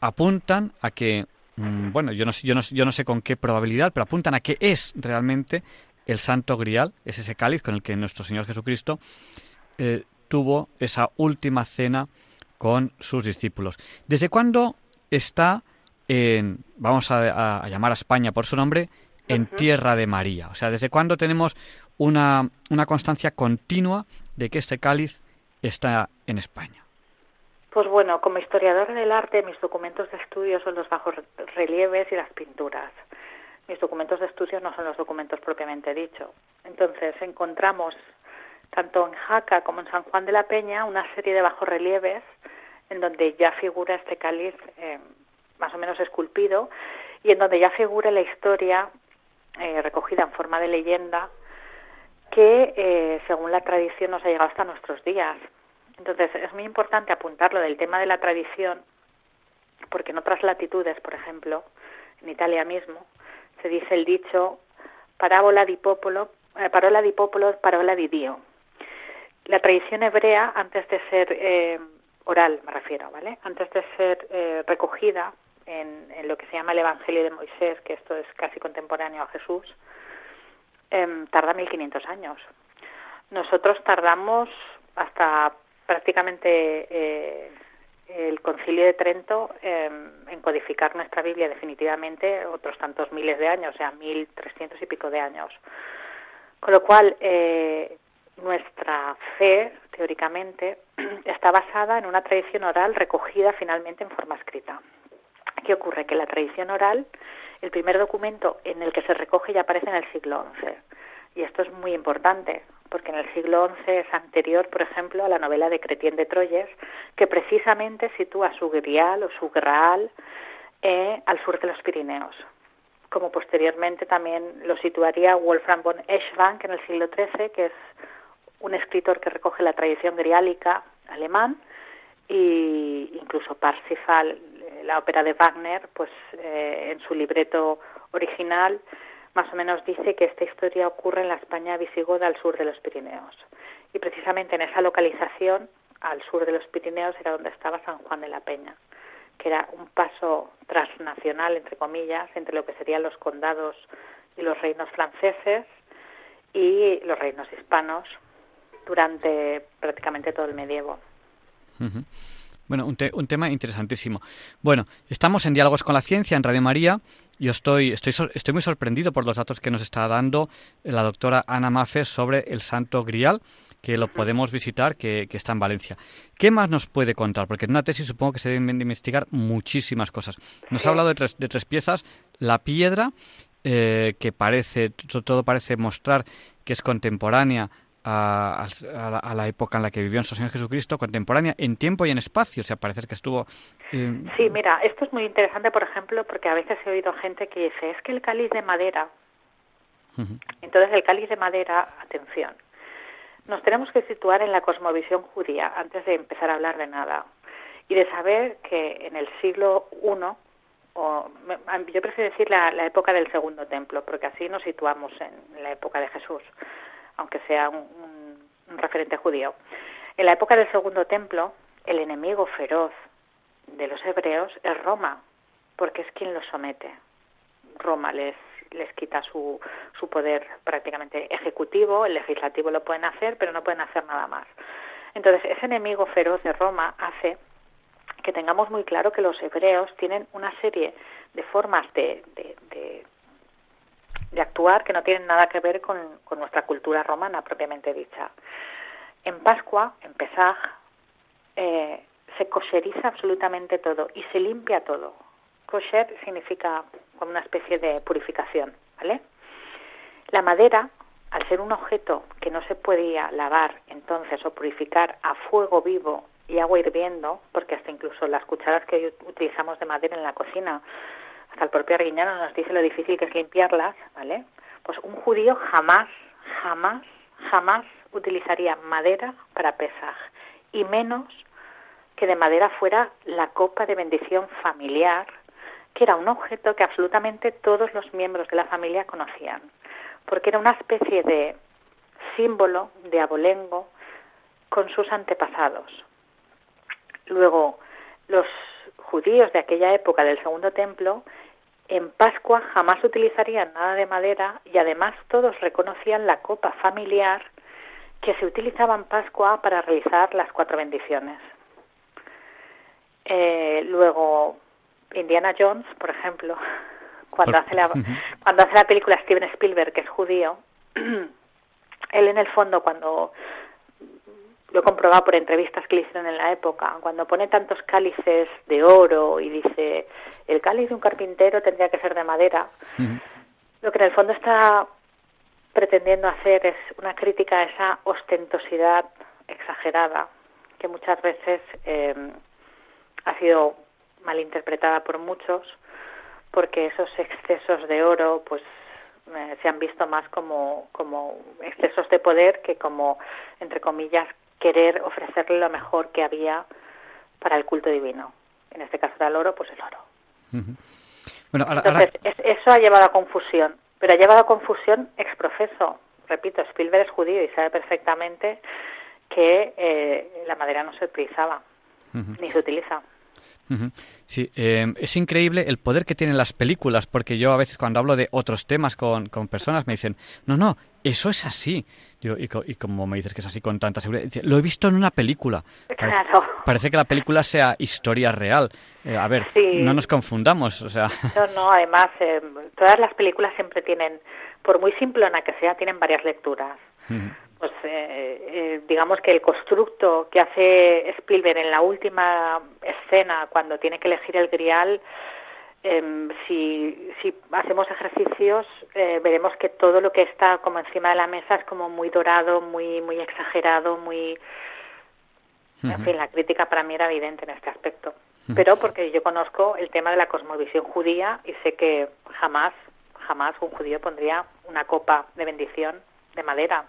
apuntan a que, mm, bueno, yo no, yo, no, yo no sé con qué probabilidad, pero apuntan a que es realmente el Santo Grial, es ese cáliz con el que nuestro Señor Jesucristo eh, tuvo esa última cena con sus discípulos. ¿Desde cuándo está en, vamos a, llamar a España por su nombre, en tierra de María? O sea, ¿desde cuándo tenemos una, una constancia continua de que este cáliz está en España? Pues bueno, como historiador del arte, mis documentos de estudio son los bajos relieves y las pinturas. Mis documentos de estudio no son los documentos propiamente dicho. Entonces, encontramos tanto en Jaca como en San Juan de la Peña una serie de bajos relieves en donde ya figura este cáliz eh, más o menos esculpido y en donde ya figura la historia eh, recogida en forma de leyenda que, eh, según la tradición, nos ha llegado hasta nuestros días. Entonces, es muy importante apuntarlo del tema de la tradición, porque en otras latitudes, por ejemplo, en Italia mismo, se dice el dicho parábola di popolo, parola di popolo, parola di Dio. La tradición hebrea, antes de ser oral me refiero, ¿vale? Antes de ser eh, recogida en, lo que se llama el Evangelio de Moisés, que esto es casi contemporáneo a Jesús, eh, tarda 1500 años. Nosotros tardamos hasta prácticamente eh, el Concilio de Trento em, en codificar nuestra Biblia definitivamente otros tantos miles de años, o sea, 1300 y pico de años. Con lo cual, eh, nuestra fe, teóricamente, *clears throat* está basada en una tradición oral recogida finalmente en forma escrita. ¿Qué ocurre? Que la tradición oral, el primer documento en el que se recoge ya aparece en el siglo XI. Y esto es muy importante, porque en el siglo XI es anterior, por ejemplo, a la novela de Cretien de Troyes, que precisamente sitúa su grial o su graal eh, al sur de los Pirineos como posteriormente también lo situaría Wolfram von Eschbank en el siglo XIII, que es un escritor que recoge la tradición griálica alemán y incluso Parsifal, la ópera de Wagner, pues eh, en su libreto original más o menos dice que esta historia ocurre en la España visigoda al sur de los Pirineos. Y precisamente en esa localización, al sur de los Pirineos, era donde estaba San Juan de la Peña, que era un paso transnacional, entre comillas, entre lo que serían los condados y los reinos franceses y los reinos hispanos, durante prácticamente todo el medievo. Bueno, un, un, tema interesantísimo. Bueno, estamos en Diálogos con la Ciencia en Radio María. Yo estoy, estoy, estoy muy sorprendido por los datos que nos está dando la doctora Ana Mafe sobre el Santo Grial, que lo podemos visitar, que, está en Valencia. ¿Qué más nos puede contar? Porque en una tesis supongo que se deben investigar muchísimas cosas. Nos ha hablado de tres, de tres piezas. La piedra, eh, que parece, todo parece mostrar que es contemporánea a, la, época en la que vivió nuestro Señor Jesucristo, contemporánea en tiempo y en espacio, o sea, parece que estuvo... Eh, sí, mira, esto es muy interesante, por ejemplo, porque a veces he oído gente que dice, es que el cáliz de madera, entonces el cáliz de madera, atención, nos tenemos que situar en la cosmovisión judía antes de empezar a hablar de nada y de saber que en el siglo I, o yo prefiero decir la, la época del segundo templo, porque así nos situamos en la época de Jesús aunque sea un, referente judío. En la época del Segundo Templo, el enemigo feroz de los hebreos es Roma, porque es quien los somete. Roma les, les quita su, su poder prácticamente ejecutivo, el legislativo lo pueden hacer, pero no pueden hacer nada más. Entonces, ese enemigo feroz de Roma hace que tengamos muy claro que los hebreos tienen una serie de formas de, actuar que no tienen nada que ver con, nuestra cultura romana propiamente dicha. En Pascua, en Pesaj, eh, se kosheriza absolutamente todo y se limpia todo. Kosher significa como una especie de purificación, ¿vale? La madera, al ser un objeto que no se podía lavar entonces o purificar a fuego vivo y agua hirviendo, porque hasta incluso las cucharas que utilizamos de madera en la cocina hasta el propio Arguiñano nos dice lo difícil que es limpiarlas, ¿vale? Pues un judío jamás, jamás, jamás utilizaría madera para Pesaj, y menos que de madera fuera la copa de bendición familiar, que era un objeto que absolutamente todos los miembros de la familia conocían, porque era una especie de símbolo de abolengo con sus antepasados. Luego, los judíos de aquella época del Segundo Templo en Pascua jamás utilizarían nada de madera y además todos reconocían la copa familiar que se utilizaba en Pascua para realizar las cuatro bendiciones. Eh, luego, Indiana Jones, por ejemplo, *laughs* cuando hace, la, cuando hace la película Steven Spielberg, que es judío, *clears throat* él en el fondo cuando lo he comprobado por entrevistas que le hicieron en la época, cuando pone tantos cálices de oro y dice, el cáliz de un carpintero tendría que ser de madera, lo que en el fondo está pretendiendo hacer es una crítica a esa ostentosidad exagerada que muchas veces eh, ha sido malinterpretada por muchos porque esos excesos de oro pues eh, se han visto más como, como excesos de poder que como, entre comillas, querer ofrecerle lo mejor que había para el culto divino. En este caso era el oro, pues el oro. bueno, Entonces, eso ha llevado a confusión, pero ha llevado a confusión exprofeso. Repito, Spielberg es judío y sabe perfectamente que eh, la madera no se utilizaba, ni se utiliza. Sí, eh, es increíble el poder que tienen las películas, porque yo a veces cuando hablo de otros temas con, con personas me dicen, no, no, eso es así. y, como me dices que es así con tanta seguridad, lo he visto en una película. Claro. Parece, que la película sea historia real. Eh, a ver, no nos confundamos. O sea. *laughs* No, no, además, eh, todas las películas siempre tienen, por muy simplona que sea, tienen varias lecturas pues eh, eh, digamos que el constructo que hace Spielberg en la última escena cuando tiene que elegir el grial em, si, si hacemos ejercicios eh, veremos que todo lo que está como encima de la mesa es como muy dorado muy muy exagerado muy en fin la crítica para mí era evidente en este aspecto pero porque yo conozco el tema de la cosmovisión judía y sé que jamás jamás un judío pondría una copa de bendición de madera.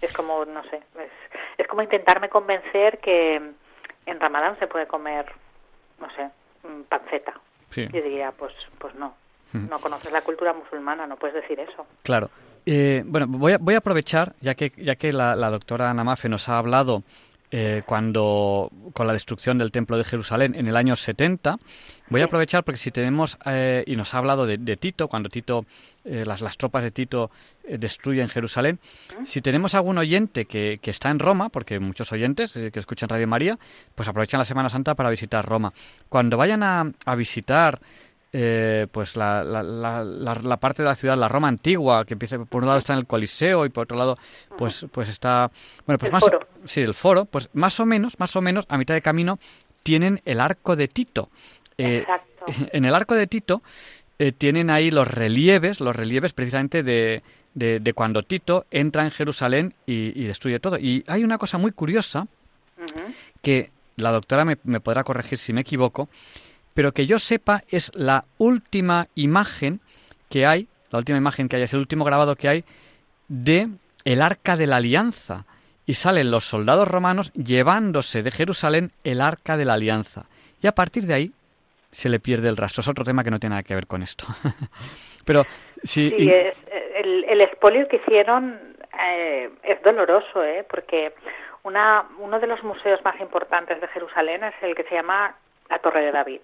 Es como, no sé, es, es como intentarme convencer que en Ramadán se puede comer, no sé, panceta. Yo diría, pues, pues no. No conoces la cultura musulmana, no puedes decir eso. Claro. Eh, bueno, voy a, voy a aprovechar, ya que, ya que la, la doctora Namafe nos ha hablado eh, cuando con la destrucción del templo de Jerusalén en el año 70. Voy a aprovechar porque si tenemos eh, y nos ha hablado de, Tito cuando Tito eh, las, las tropas de Tito destruyen Jerusalén. Si tenemos algún oyente que, que, está en Roma, porque muchos oyentes que escuchan Radio María, pues aprovechan la Semana Santa para visitar Roma. Cuando vayan a, a visitar eh, pues la, la, la, parte de la ciudad, la Roma antigua, que empieza por un lado está en el Coliseo y por otro lado pues pues está bueno pues más sí el foro pues más o menos más o menos a mitad de camino tienen el arco de Tito. Eh, *laughs* en el arco de Tito eh, tienen ahí los relieves, los relieves precisamente de, de, cuando Tito entra en Jerusalén y, destruye todo. Y hay una cosa muy curiosa que la doctora me, me podrá corregir si me equivoco, pero que yo sepa es la última imagen que hay, la última imagen que hay, es el último grabado que hay de el arca de la alianza. Y salen los soldados romanos llevándose de Jerusalén el arca de la alianza. Y a partir de ahí se le pierde el rastro. Es otro tema que no tiene nada que ver con esto. *laughs* Pero sí, el, el expolio que hicieron eh, es doloroso, ¿eh? porque una, uno de los museos más importantes de Jerusalén es el que se llama la Torre de David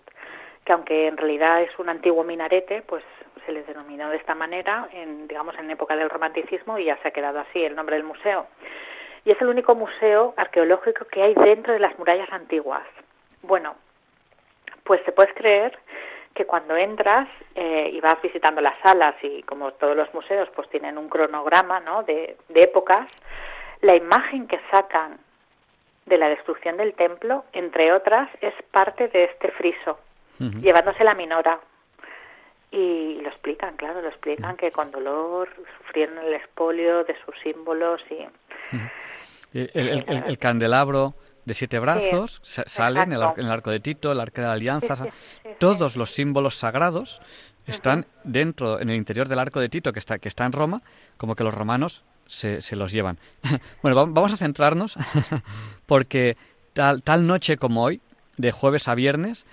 que aunque en realidad es un antiguo minarete, pues se les denominó de esta manera, en, digamos, en época del romanticismo y ya se ha quedado así el nombre del museo. Y es el único museo arqueológico que hay dentro de las murallas antiguas. Bueno, pues te puedes creer que cuando entras eh, y vas visitando las salas y como todos los museos pues tienen un cronograma ¿no? de, de épocas, la imagen que sacan de la destrucción del templo, entre otras, es parte de este friso llevándose la minora. Y lo explican, claro, lo explican que con dolor sufrieron el expolio de sus símbolos y... el, el, candelabro de siete brazos, salen en el, arco de Tito, el arco de la alianza, todos los símbolos sagrados están dentro, en el interior del arco de Tito que está, que está en Roma, como que los romanos se, se los llevan. *laughs* bueno, vamos a centrarnos *laughs* porque tal, tal noche como hoy, de jueves a viernes,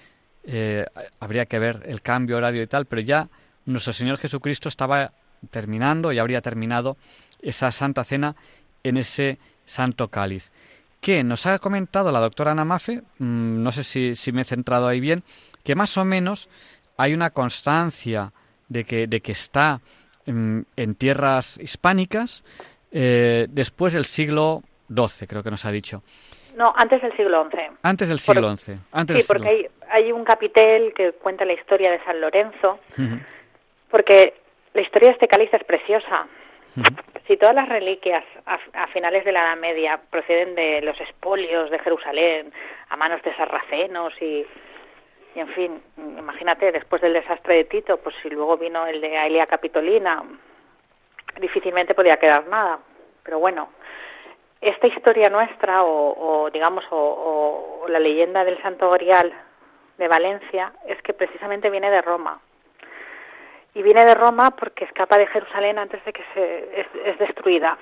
eh, habría que ver el cambio horario y tal, pero ya nuestro Señor Jesucristo estaba terminando y habría terminado esa Santa Cena en ese Santo Cáliz. Que nos ha comentado la doctora Ana Mafe, mm, no sé si, me he centrado ahí bien, que más o menos hay una constancia de que, de que está en, tierras hispánicas eh, después del siglo XII, creo que nos ha dicho. No, antes del siglo XI. Antes del siglo XI. Antes sí, porque hay, hay, un capitel que cuenta la historia de San Lorenzo, porque la historia de este cáliz es preciosa. Si todas las reliquias a, finales de la Edad Media proceden de los espolios de Jerusalén a manos de sarracenos y, y en fin, imagínate, después del desastre de Tito, pues si luego vino el de Aelia Capitolina, difícilmente podía quedar nada. Pero bueno, esta historia nuestra o, digamos o, la leyenda del Santo Grial de Valencia es que precisamente viene de Roma y viene de Roma porque escapa de Jerusalén antes de que se es, destruida.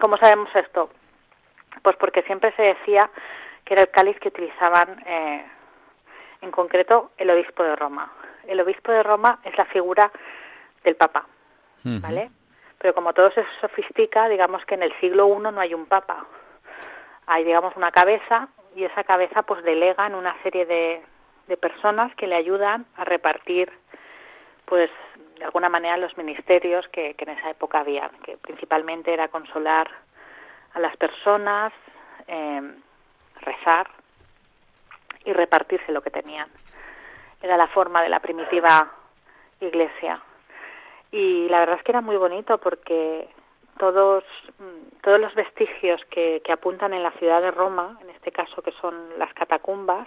¿Cómo sabemos esto? Pues porque siempre se decía que era el cáliz que utilizaban eh, en concreto el obispo de Roma. El obispo de Roma es la figura del Papa, ¿vale? Pero como todo se sofistica, digamos que en el siglo I no hay un papa. Hay, digamos, una cabeza y esa cabeza pues delega en una serie de, de personas que le ayudan a repartir, pues, de alguna manera los ministerios que, que en esa época había, que principalmente era consolar a las personas, eh, rezar y repartirse lo que tenían. Era la forma de la primitiva iglesia y la verdad es que era muy bonito porque todos mm, todos los vestigios que, que apuntan en la ciudad de Roma, en este caso que son las catacumbas,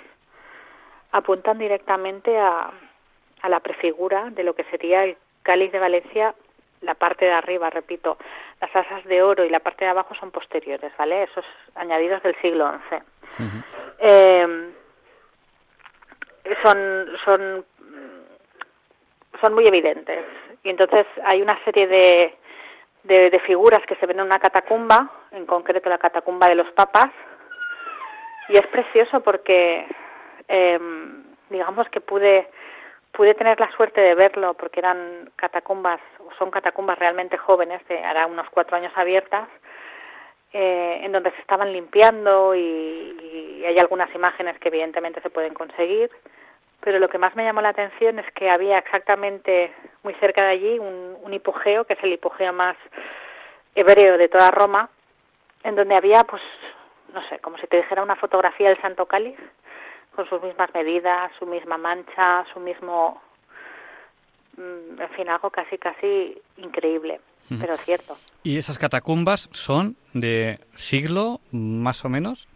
apuntan directamente a, a la prefigura de lo que sería el cáliz de Valencia, la parte de arriba, repito, las asas de oro y la parte de abajo son posteriores, ¿vale? Esos añadidos del siglo XI. eh, son, son, son muy evidentes. Y entonces hay una serie de, de, figuras que se ven en una catacumba, en concreto la catacumba de los papas, y es precioso porque em, digamos que pude pude tener la suerte de verlo porque eran catacumbas o son catacumbas realmente jóvenes de hará unos cuatro años abiertas eh, en donde se estaban limpiando y, hay algunas imágenes que evidentemente se pueden conseguir pero lo que más me llamó la atención es que había exactamente muy cerca de allí un, hipogeo, que es el hipogeo más hebreo de toda Roma, en donde había, pues, no sé, como si te dijera una fotografía del Santo Cáliz, con sus mismas medidas, su misma mancha, su mismo, mm, en fin, algo casi, casi increíble, pero cierto. ¿Y esas catacumbas son de siglo, más o menos?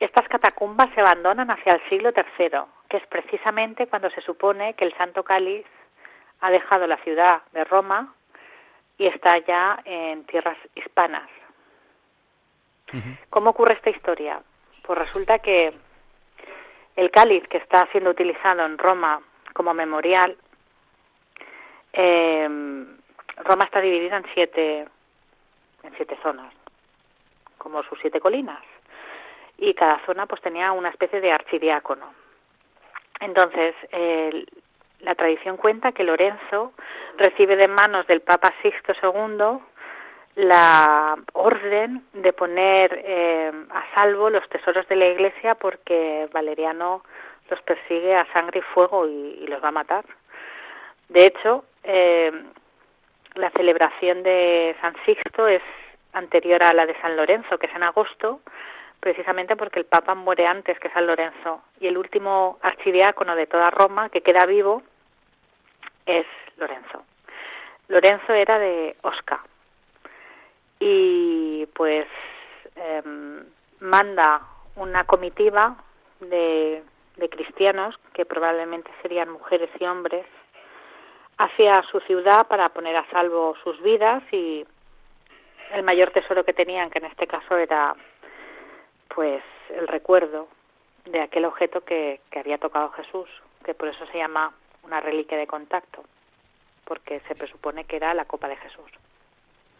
Estas catacumbas se abandonan hacia el siglo III, que es precisamente cuando se supone que el Santo Cáliz ha dejado la ciudad de Roma y está ya en tierras hispanas. ¿Cómo ocurre esta historia? Pues resulta que el cáliz que está siendo utilizado en Roma como memorial, eh, Roma está dividida en siete, en siete zonas, como sus siete colinas y cada zona pues tenía una especie de archidiácono. Entonces, la tradición cuenta que Lorenzo recibe de manos del Papa Sixto II la orden de poner eh, a salvo los tesoros de la Iglesia porque Valeriano los persigue a sangre y fuego y, los va a matar. De hecho, eh, la celebración de San Sixto es anterior a la de San Lorenzo, que es en agosto, precisamente porque el Papa muere antes que San Lorenzo y el último archidiácono de toda Roma que queda vivo es Lorenzo. Lorenzo era de Osca y pues em, manda una comitiva de, de cristianos que probablemente serían mujeres y hombres hacia su ciudad para poner a salvo sus vidas y el mayor tesoro que tenían, que en este caso era pues el recuerdo de aquel objeto que, que había tocado Jesús, que por eso se llama una reliquia de contacto, porque se presupone que era la copa de Jesús,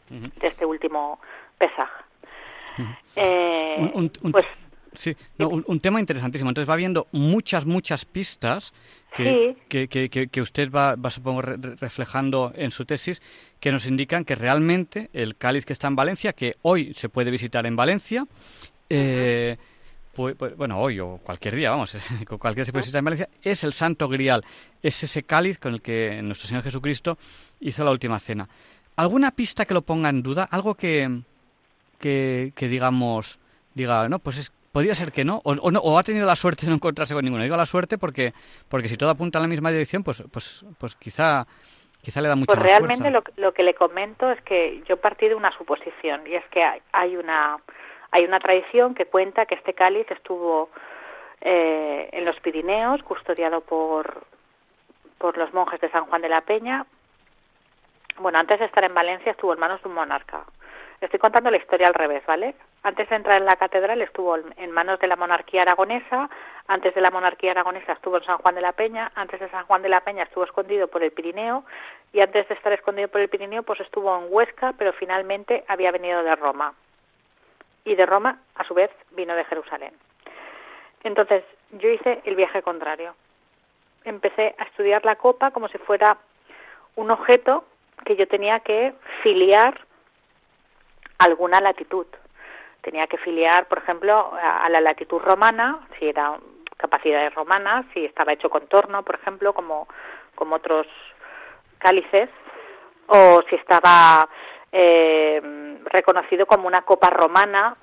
de este último Pesaj. Eh, pues Sí, un, tema interesantísimo. Entonces va viendo muchas, muchas pistas que, que, usted va, va supongo, reflejando en su tesis, que nos indican que realmente el cáliz que está en Valencia, que hoy se puede visitar en Valencia, eh, pues, bueno, hoy o cualquier día, vamos, *laughs* cualquier se puede visitar en Valencia, es el Santo Grial, es ese cáliz con el que nuestro Señor Jesucristo hizo la última cena. ¿Alguna pista que lo ponga en duda? ¿Algo que, que, que digamos, diga, no, pues es podría ser que no o, no, o ha tenido la suerte de no encontrarse con ninguno. Digo la suerte porque, porque si todo apunta en la misma dirección, pues, pues, pues quizá, quizá le da mucha pues realmente Lo, lo que le comento es que yo partí de una suposición y es que hay, hay una hay una tradición que cuenta que este cáliz estuvo eh, en los Pirineos, custodiado por por los monjes de San Juan de la Peña. Bueno, antes de estar en Valencia estuvo en manos de un monarca. Estoy contando la historia al revés, ¿vale? Antes de entrar en la catedral estuvo en manos de la monarquía aragonesa, antes de la monarquía aragonesa estuvo en San Juan de la Peña, antes de San Juan de la Peña estuvo escondido por el Pirineo y antes de estar escondido por el Pirineo pues estuvo en Huesca, pero finalmente había venido de Roma. Y de Roma, a su vez, vino de Jerusalén. Entonces, yo hice el viaje contrario. Empecé a estudiar la copa como si fuera un objeto que yo tenía que filiar alguna latitud. Tenía que filiar, por ejemplo, a la latitud romana, si era capacidades romanas, si estaba hecho con torno, por ejemplo, como, como otros cálices, o si estaba eh, reconocido como una copa romana,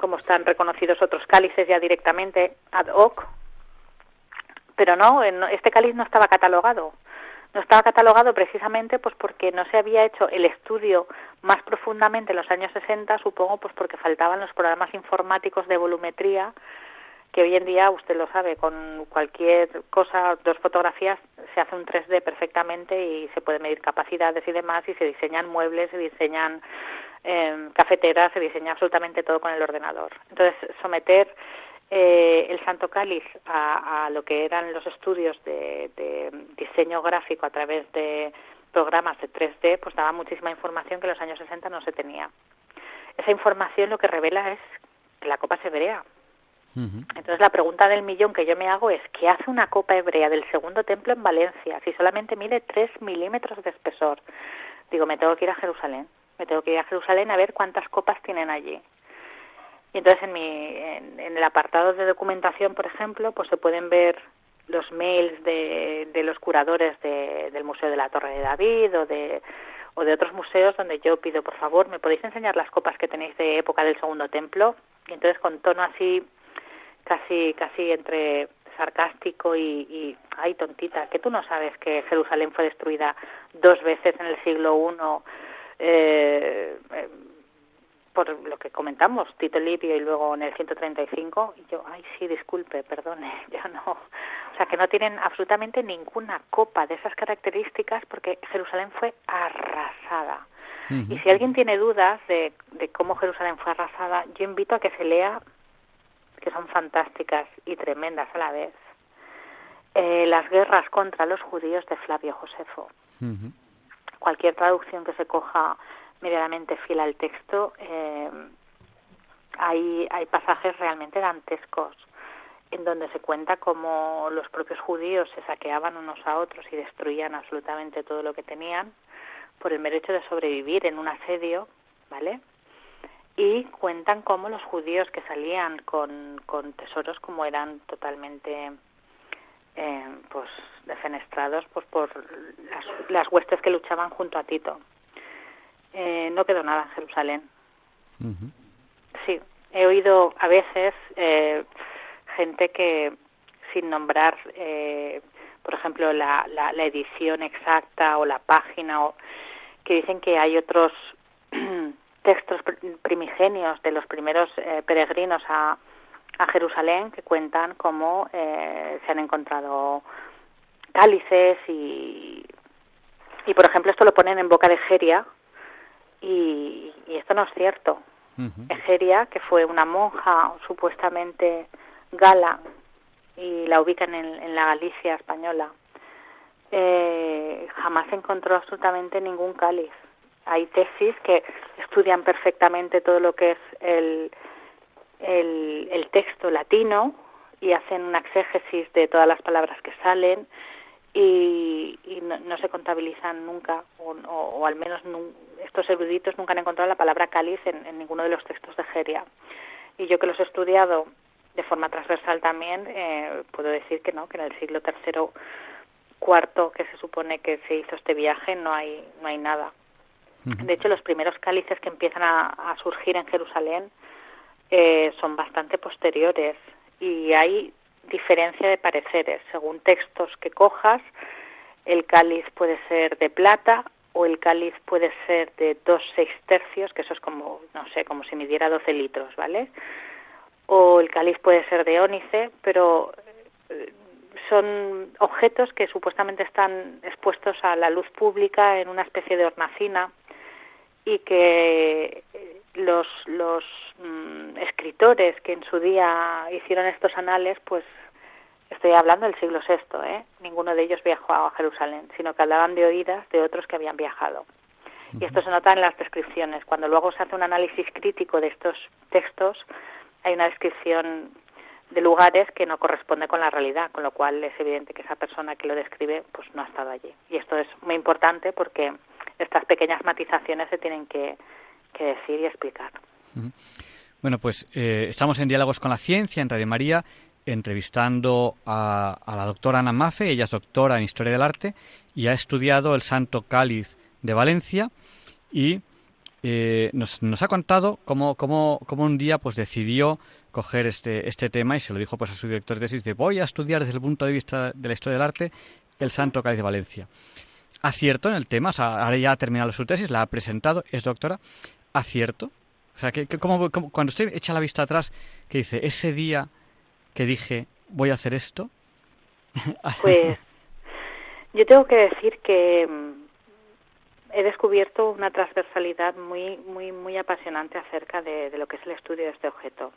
como están reconocidos otros cálices ya directamente ad hoc, pero no, este cáliz no estaba catalogado. No estaba catalogado precisamente pues porque no se había hecho el estudio más profundamente en los años 60, supongo pues porque faltaban los programas informáticos de volumetría que hoy en día usted lo sabe, con cualquier cosa, dos fotografías, se hace un 3D perfectamente y se puede medir capacidades y demás y se diseñan muebles, se diseñan eh, cafeteras, se diseña absolutamente todo con el ordenador. Entonces, someter eh, el Santo Cáliz a, lo que eran los estudios de, diseño gráfico a través de programas de 3D, pues daba muchísima información que en los años 60 no se tenía. Esa información lo que revela es que la copa Entonces la pregunta del millón que yo me hago es, ¿qué hace una copa hebrea del segundo templo en Valencia si solamente mide 3 milímetros de espesor? Digo, me tengo que ir a Jerusalén, me tengo que ir a Jerusalén a ver cuántas copas tienen allí. Y entonces en, mi, en, el apartado de documentación, por ejemplo, pues se pueden ver los mails de, de los curadores del Museo de la Torre de David o de, o de otros museos donde yo pido, por favor, ¿me podéis enseñar las copas que tenéis de época del Segundo Templo? Y entonces con tono así, casi, casi entre sarcástico y, y ay tontita, que tú no sabes que Jerusalén fue destruida dos veces en el siglo I eh, por lo que comentamos, Tito Livio y luego en el 135, y yo, ay, sí, disculpe, perdone, *laughs* ya no. O sea, que no tienen absolutamente ninguna copa de esas características porque Jerusalén fue arrasada. Y si alguien tiene dudas de, de cómo Jerusalén fue arrasada, yo invito a que se lea, que son fantásticas y tremendas a la vez, eh, las guerras contra los judíos de Flavio Josefo. Cualquier traducción que se coja medianamente fiel al texto, eh, hay, hay pasajes realmente dantescos en donde se cuenta cómo los propios judíos se saqueaban unos a otros y destruían absolutamente todo lo que tenían por el mero hecho de sobrevivir en un asedio, ¿vale? Y cuentan cómo los judíos que salían con, con tesoros como eran totalmente eh, pues defenestrados pues por las, las huestes que luchaban junto a Tito eh, no quedó nada en Jerusalén. Sí, he oído a veces eh, gente que, sin nombrar, eh, por ejemplo, la, la, edición exacta o la página, o, que dicen que hay otros *clears throat* *clears throat* textos primigenios de los primeros eh, peregrinos a, a Jerusalén que cuentan cómo se han encontrado cálices y, y, por ejemplo, esto lo ponen en boca de Geria, y, esto no es cierto. Egeria, que fue una monja supuestamente gala y la ubican en, la Galicia española, eh, jamás encontró absolutamente ningún cáliz. Hay tesis que estudian perfectamente todo lo que es el, el, texto latino y hacen una exégesis de todas las palabras que salen y, no, se contabilizan nunca, o, al menos estos eruditos nunca han encontrado la palabra cáliz en, ninguno de los textos de Geria. Y yo que los he estudiado de forma transversal también, eh, puedo decir que no, que en el siglo III, cuarto, que se supone que se hizo este viaje, no hay, no hay nada. De hecho, los primeros cálices que empiezan a surgir en Jerusalén eh, son bastante posteriores y hay diferencia de pareceres. Según textos que cojas, el cáliz puede ser de plata o el cáliz puede ser de dos seis tercios, que eso es como, no sé, como si midiera 12 litros, ¿vale? O el cáliz puede ser de ónice, pero eh, son objetos que supuestamente están expuestos a la luz pública en una especie de hornacina y que los, los mm, escritores que en su día hicieron estos anales, pues estoy hablando del siglo VI, ¿eh? ninguno de ellos viajó a Jerusalén, sino que hablaban de oídas de otros que habían viajado. Y esto se nota en las descripciones. Cuando luego se hace un análisis crítico de estos textos, hay una descripción de lugares que no corresponde con la realidad, con lo cual es evidente que esa persona que lo describe pues no ha estado allí. Y esto es muy importante porque estas pequeñas matizaciones se tienen que, decir y explicar. Bueno, pues eh, estamos en Diálogos con la Ciencia, en Radio María, entrevistando a, la doctora Ana Mafe. Ella es doctora en Historia del Arte y ha estudiado el Santo Cáliz de Valencia y eh, nos, nos, ha contado cómo, cómo, cómo, un día pues decidió coger este, este tema y se lo dijo pues a su director de tesis, de voy a estudiar desde el punto de vista de la historia del arte el Santo Cáliz de Valencia acierto en el tema, o sea, ahora ya ha terminado su tesis, la ha presentado, es doctora, acierto. O sea, que, como, cuando usted echa la vista atrás, que dice, ese día que dije, voy a hacer esto. *laughs* Pues yo tengo que decir que mm, he descubierto una transversalidad muy, muy, muy apasionante acerca de, lo que es el estudio de este objeto.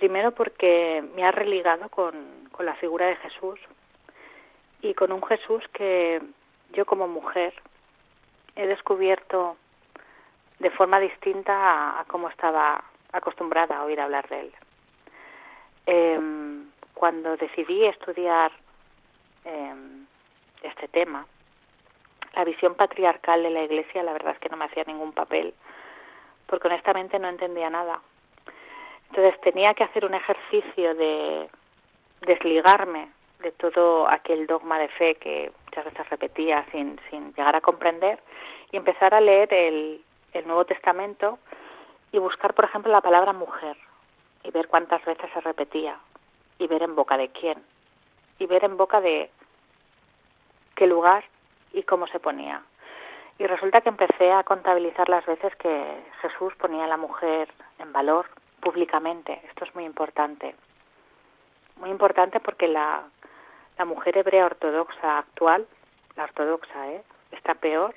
Primero porque me ha religado con, la figura de Jesús y con un Jesús que yo como mujer he descubierto de forma distinta a, cómo estaba acostumbrada a oír hablar de él. Em, cuando decidí estudiar em, este tema, la visión patriarcal de la Iglesia, la verdad es que no me hacía ningún papel, porque honestamente no entendía nada. Entonces tenía que hacer un ejercicio de desligarme de todo aquel dogma de fe que muchas veces repetía sin, sin llegar a comprender y empezar a leer el, el Nuevo Testamento y buscar, por ejemplo, la palabra mujer y ver cuántas veces se repetía y ver en boca de quién y ver en boca de qué lugar y cómo se ponía. Y resulta que empecé a contabilizar las veces que Jesús ponía a la mujer en valor públicamente. Esto es muy importante. Muy importante porque la la mujer hebrea ortodoxa actual, la ortodoxa, ¿eh? está peor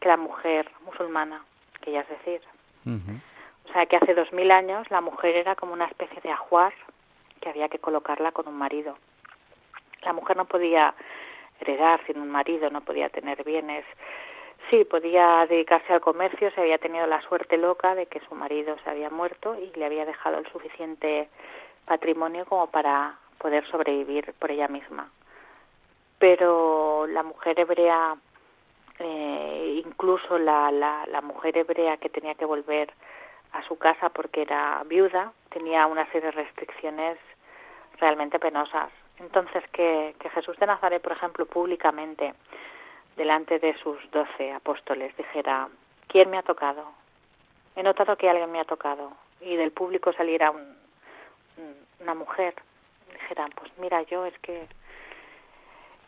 que la mujer musulmana, que ya es decir. O sea que hace dos mil años la mujer era como una especie de ajuar que había que colocarla con un marido. La mujer no podía heredar sin un marido, no podía tener bienes. Sí, podía dedicarse al comercio, se había tenido la suerte loca de que su marido se había muerto y le había dejado el suficiente patrimonio como para poder sobrevivir por ella misma. Pero la mujer hebrea, eh, incluso la, la, la mujer hebrea que tenía que volver a su casa porque era viuda, tenía una serie de restricciones realmente penosas. Entonces, que, que Jesús de Nazaret, por ejemplo, públicamente, delante de sus doce apóstoles, dijera, ¿quién me ha tocado? He notado que alguien me ha tocado. Y del público saliera un, una mujer dijeran, pues mira, yo es que...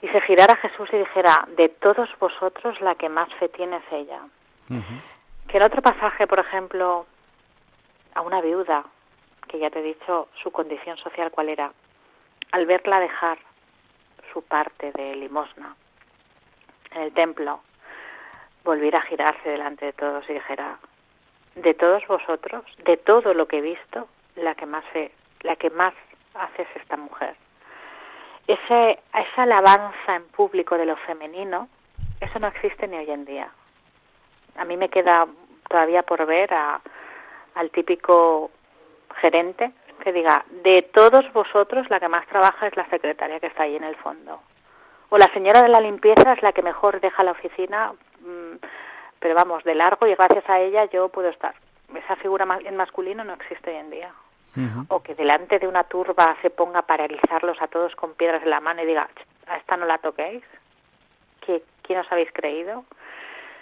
Y se girara Jesús y dijera, de todos vosotros la que más fe tiene es ella. Que en otro pasaje, por ejemplo, a una viuda, que ya te he dicho su condición social cuál era, al verla dejar su parte de limosna en el templo, volviera a girarse delante de todos y dijera, de todos vosotros, de todo lo que he visto, la que más se, la que más hace es esta mujer. Ese, esa alabanza en público de lo femenino, eso no existe ni hoy en día. A mí me queda todavía por ver a, al típico gerente que diga, de todos vosotros la que más trabaja es la secretaria que está ahí en el fondo. O la señora de la limpieza es la que mejor deja la oficina, mm, pero vamos, de largo y gracias a ella yo puedo estar. Esa figura en masculino no existe hoy en día. O que delante de una turba se ponga a paralizarlos a todos con piedras en la mano y diga, a esta no la toquéis. ¿Qué, ¿Quién os habéis creído?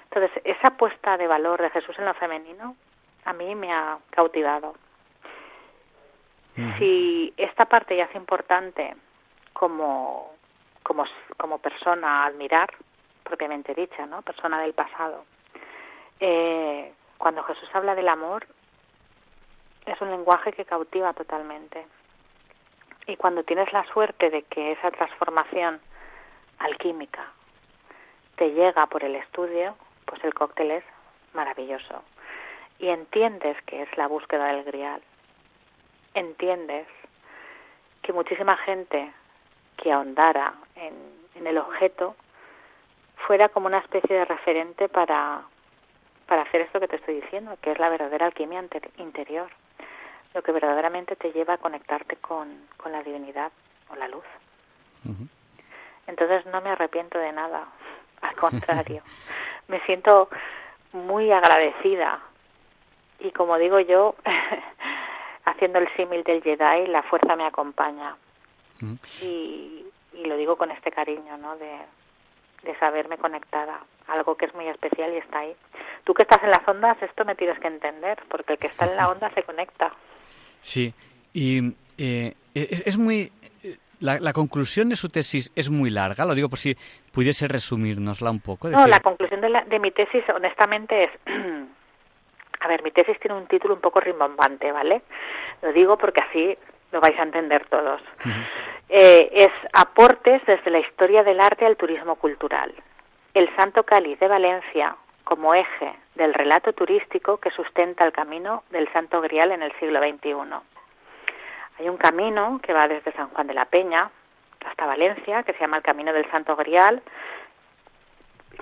Entonces, esa puesta de valor de Jesús en lo femenino a mí me ha cautivado. Si esta parte ya es importante como, como, como persona a admirar, propiamente dicha, ¿no? Persona del pasado. Eh, cuando Jesús habla del amor, es un lenguaje que cautiva totalmente. Y cuando tienes la suerte de que esa transformación alquímica te llega por el estudio, pues el cóctel es maravilloso. Y entiendes que es la búsqueda del grial. Entiendes que muchísima gente que ahondara en, en el objeto fuera como una especie de referente para, para hacer esto que te estoy diciendo, que es la verdadera alquimia interior, lo que verdaderamente te lleva a conectarte con, con la divinidad o la luz. Entonces no me arrepiento de nada, *laughs* al contrario, *laughs* me siento muy agradecida y como digo yo, *laughs* haciendo el símil del Jedi, la fuerza me acompaña. Y, y, lo digo con este cariño, ¿no? De, de saberme conectada, algo que es muy especial y está ahí. Tú que estás en las ondas, esto me tienes que entender, porque el que está en la onda se conecta. Sí, y eh, es, muy... La, conclusión de su tesis es muy larga, lo digo por si pudiese resumirnosla un poco. No, la conclusión de, de mi tesis, honestamente, es... *clears throat* a ver, mi tesis tiene un título un poco rimbombante, ¿vale? Lo digo porque así lo vais a entender todos. Eh, es aportes desde la historia del arte al turismo cultural. El Santo Cáliz de Valencia como eje del relato turístico que sustenta el camino del Santo Grial en el siglo XXI. Hay un camino que va desde San Juan de la Peña hasta Valencia, que se llama el Camino del Santo Grial,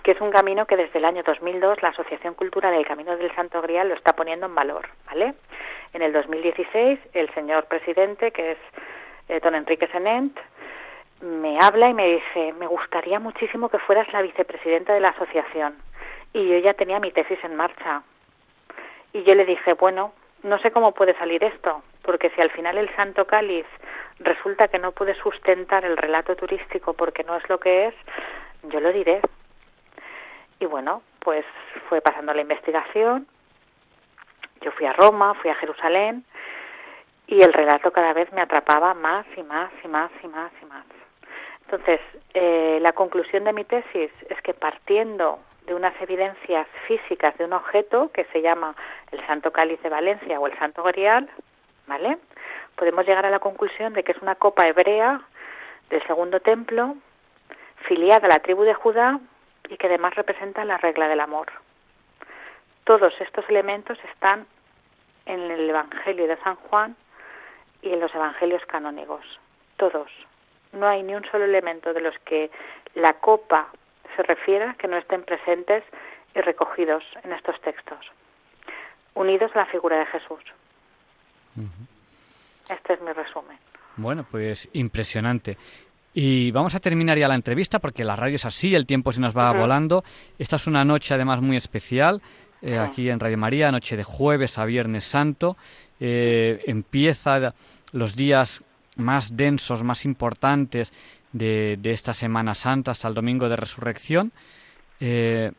que es un camino que desde el año 2002 la Asociación Cultural del Camino del Santo Grial lo está poniendo en valor, ¿vale? En el 2016 el señor presidente, que es eh, don Enrique Senent, me habla y me dice, me gustaría muchísimo que fueras la vicepresidenta de la asociación. Y yo ya tenía mi tesis en marcha. Y yo le dije, bueno, no sé cómo puede salir esto, porque si al final el Santo Cáliz resulta que no puede sustentar el relato turístico porque no es lo que es, yo lo diré. Y bueno, pues fue pasando la investigación, yo fui a Roma, fui a Jerusalén, y el relato cada vez me atrapaba más y más y más y más y más. Entonces, eh, la conclusión de mi tesis es que partiendo de unas evidencias físicas de un objeto que se llama el Santo Cáliz de Valencia o el Santo Grial, ¿vale? Podemos llegar a la conclusión de que es una copa hebrea del segundo templo, filiada a la tribu de Judá y que además representa la regla del amor. Todos estos elementos están en el Evangelio de San Juan y en los Evangelios canónigos, todos. No hay ni un solo elemento de los que la copa se refiera que no estén presentes y recogidos en estos textos, unidos a la figura de Jesús. Este es mi resumen. Bueno, pues impresionante. Y vamos a terminar ya la entrevista porque la radio es así, el tiempo se nos va volando. Esta es una noche además muy especial. Eh, aquí en Radio María, noche de jueves a Viernes Santo. Eh, empieza los días más densos, más importantes de, esta Semana Santa hasta el Domingo de Resurrección. Eh,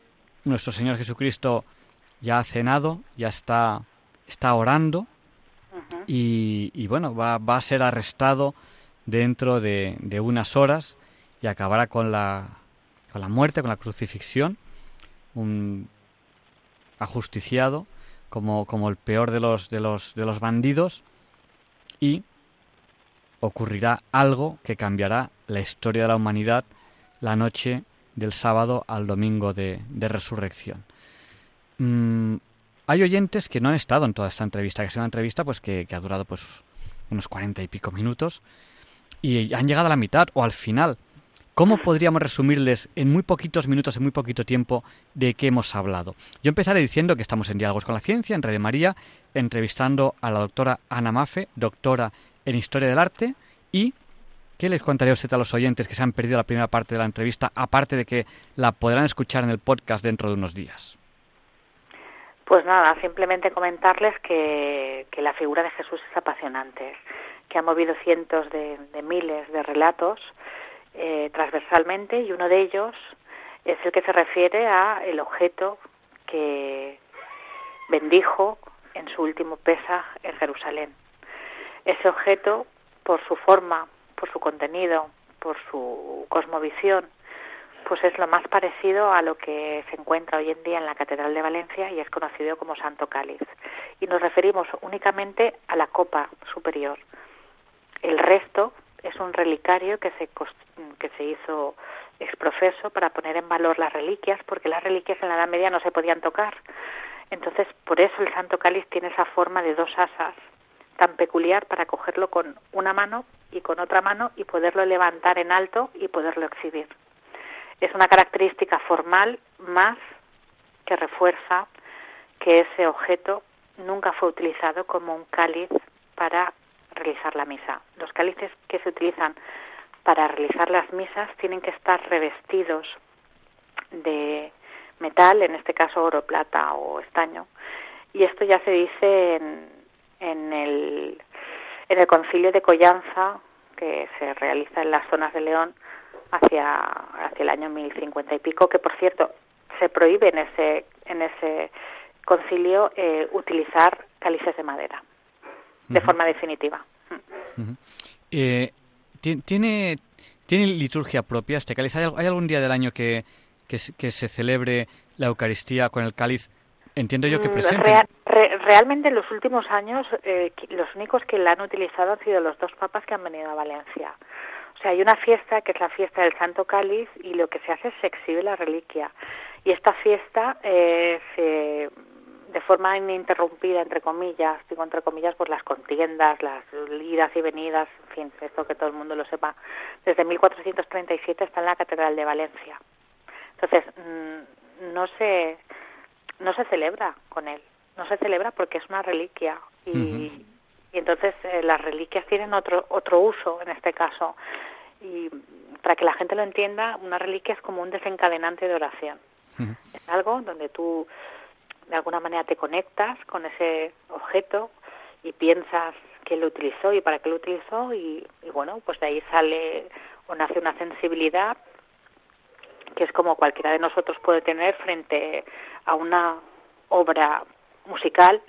nuestro Señor Jesucristo ya ha cenado, ya está, está orando y, bueno, va, a ser arrestado dentro de, unas horas y acabará con la, con la muerte, con la crucifixión, un ajusticiado como, como el peor de los, de los, de los bandidos y ocurrirá algo que cambiará la historia de la humanidad la noche del sábado al domingo de, resurrección. Mm, hay oyentes que no han estado en toda esta entrevista, que es una entrevista pues que, ha durado pues unos cuarenta y pico minutos y han llegado a la mitad o al final. ¿Cómo podríamos resumirles en muy poquitos minutos, en muy poquito tiempo, de qué hemos hablado? Yo empezaré diciendo que estamos en Diálogos con la Ciencia, en Radio María, entrevistando a la doctora Ana Mafe, doctora en Historia del Arte, y ¿qué les contaría usted a los oyentes que se han perdido la primera parte de la entrevista, aparte de que la podrán escuchar en el podcast dentro de unos días? Pues nada, simplemente comentarles que, la figura de Jesús es apasionante, que ha movido cientos de miles de relatos eh, transversalmente y uno de ellos es el que se refiere a el objeto que bendijo en su último pesa en Jerusalén. Ese objeto, por su forma, por su contenido, por su cosmovisión, pues es lo más parecido a lo que se encuentra hoy en día en la Catedral de Valencia y es conocido como Santo Cáliz. Y nos referimos únicamente a la copa superior. El resto es un relicario que se, que se hizo exprofeso para poner en valor las reliquias, porque las reliquias en la Edad Media no se podían tocar. Entonces, por eso el Santo Cáliz tiene esa forma de dos asas tan peculiar para cogerlo con una mano y con otra mano y poderlo levantar en alto y poderlo exhibir. Es una característica formal más que refuerza que ese objeto nunca fue utilizado como un cáliz para realizar la misa. Los cálices que se utilizan para realizar las misas tienen que estar revestidos de metal, en este caso oro, plata o estaño. Y esto ya se dice en, en, el, en el concilio de Collanza, que se realiza en las zonas de León hacia, hacia el año 1050 y pico, que por cierto se prohíbe en ese, en ese concilio eh, utilizar cálices de madera de forma definitiva. Eh, ¿tiene, ¿Tiene liturgia propia este cáliz? ¿Hay, algún día del año que, que, se celebre la Eucaristía con el cáliz? Entiendo yo que mm, presente. realmente en los últimos años eh, los únicos que la han utilizado han sido los dos papas que han venido a Valencia. O sea, hay una fiesta que es la fiesta del Santo Cáliz y lo que se hace es se exhibe la reliquia. Y esta fiesta eh, se de forma ininterrumpida, entre comillas, digo entre comillas, por las contiendas, las idas y venidas, en fin, esto que todo el mundo lo sepa, desde 1437 está en la Catedral de Valencia. Entonces, mm, no se, no se celebra con él, no se celebra porque es una reliquia y, y entonces eh, las reliquias tienen otro, otro uso en este caso. Y para que la gente lo entienda, una reliquia es como un desencadenante de oración. Es algo donde tú de alguna manera te conectas con ese objeto y piensas que lo utilizó y para qué lo utilizó y, bueno, pues de ahí sale o nace una sensibilidad que es como cualquiera de nosotros puede tener frente a una obra musical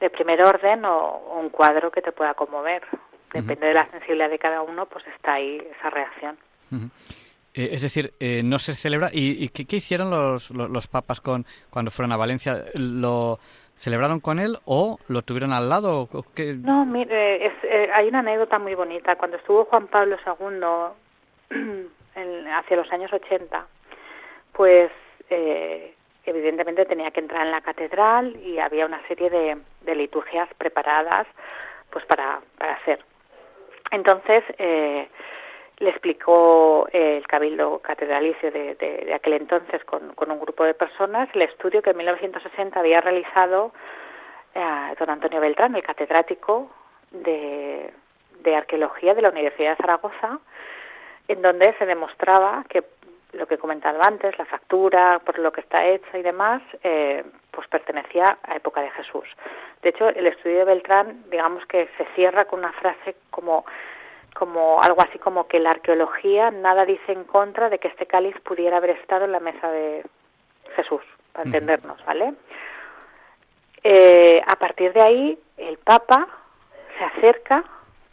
de primer orden o, un cuadro que te pueda conmover. Depende de la sensibilidad de cada uno, pues está ahí esa reacción. Eh, es decir, eh, no se celebra. ¿Y, qué, hicieron los, los, papas con, cuando fueron a Valencia? ¿Lo celebraron con él o lo tuvieron al lado? No, mire, es, eh, hay una anécdota muy bonita. Cuando estuvo Juan Pablo II *clears throat* hacia los años 80, pues evidentemente tenía que entrar en la catedral y había una serie de, de liturgias preparadas pues para, para hacer. Entonces, eh, le explicó el cabildo catedralicio de, aquel entonces con, un grupo de personas el estudio que en 1960 había realizado eh, don Antonio Beltrán, el catedrático de, arqueología de la Universidad de Zaragoza, en donde se demostraba que lo que he comentado antes, la factura, por lo que está hecha y demás, eh, pues pertenecía a época de Jesús. De hecho, el estudio de Beltrán, digamos que se cierra con una frase como como algo así como que la arqueología nada dice en contra de que este cáliz pudiera haber estado en la mesa de Jesús, para entendernos, ¿vale? Eh, a partir de ahí, el Papa se acerca,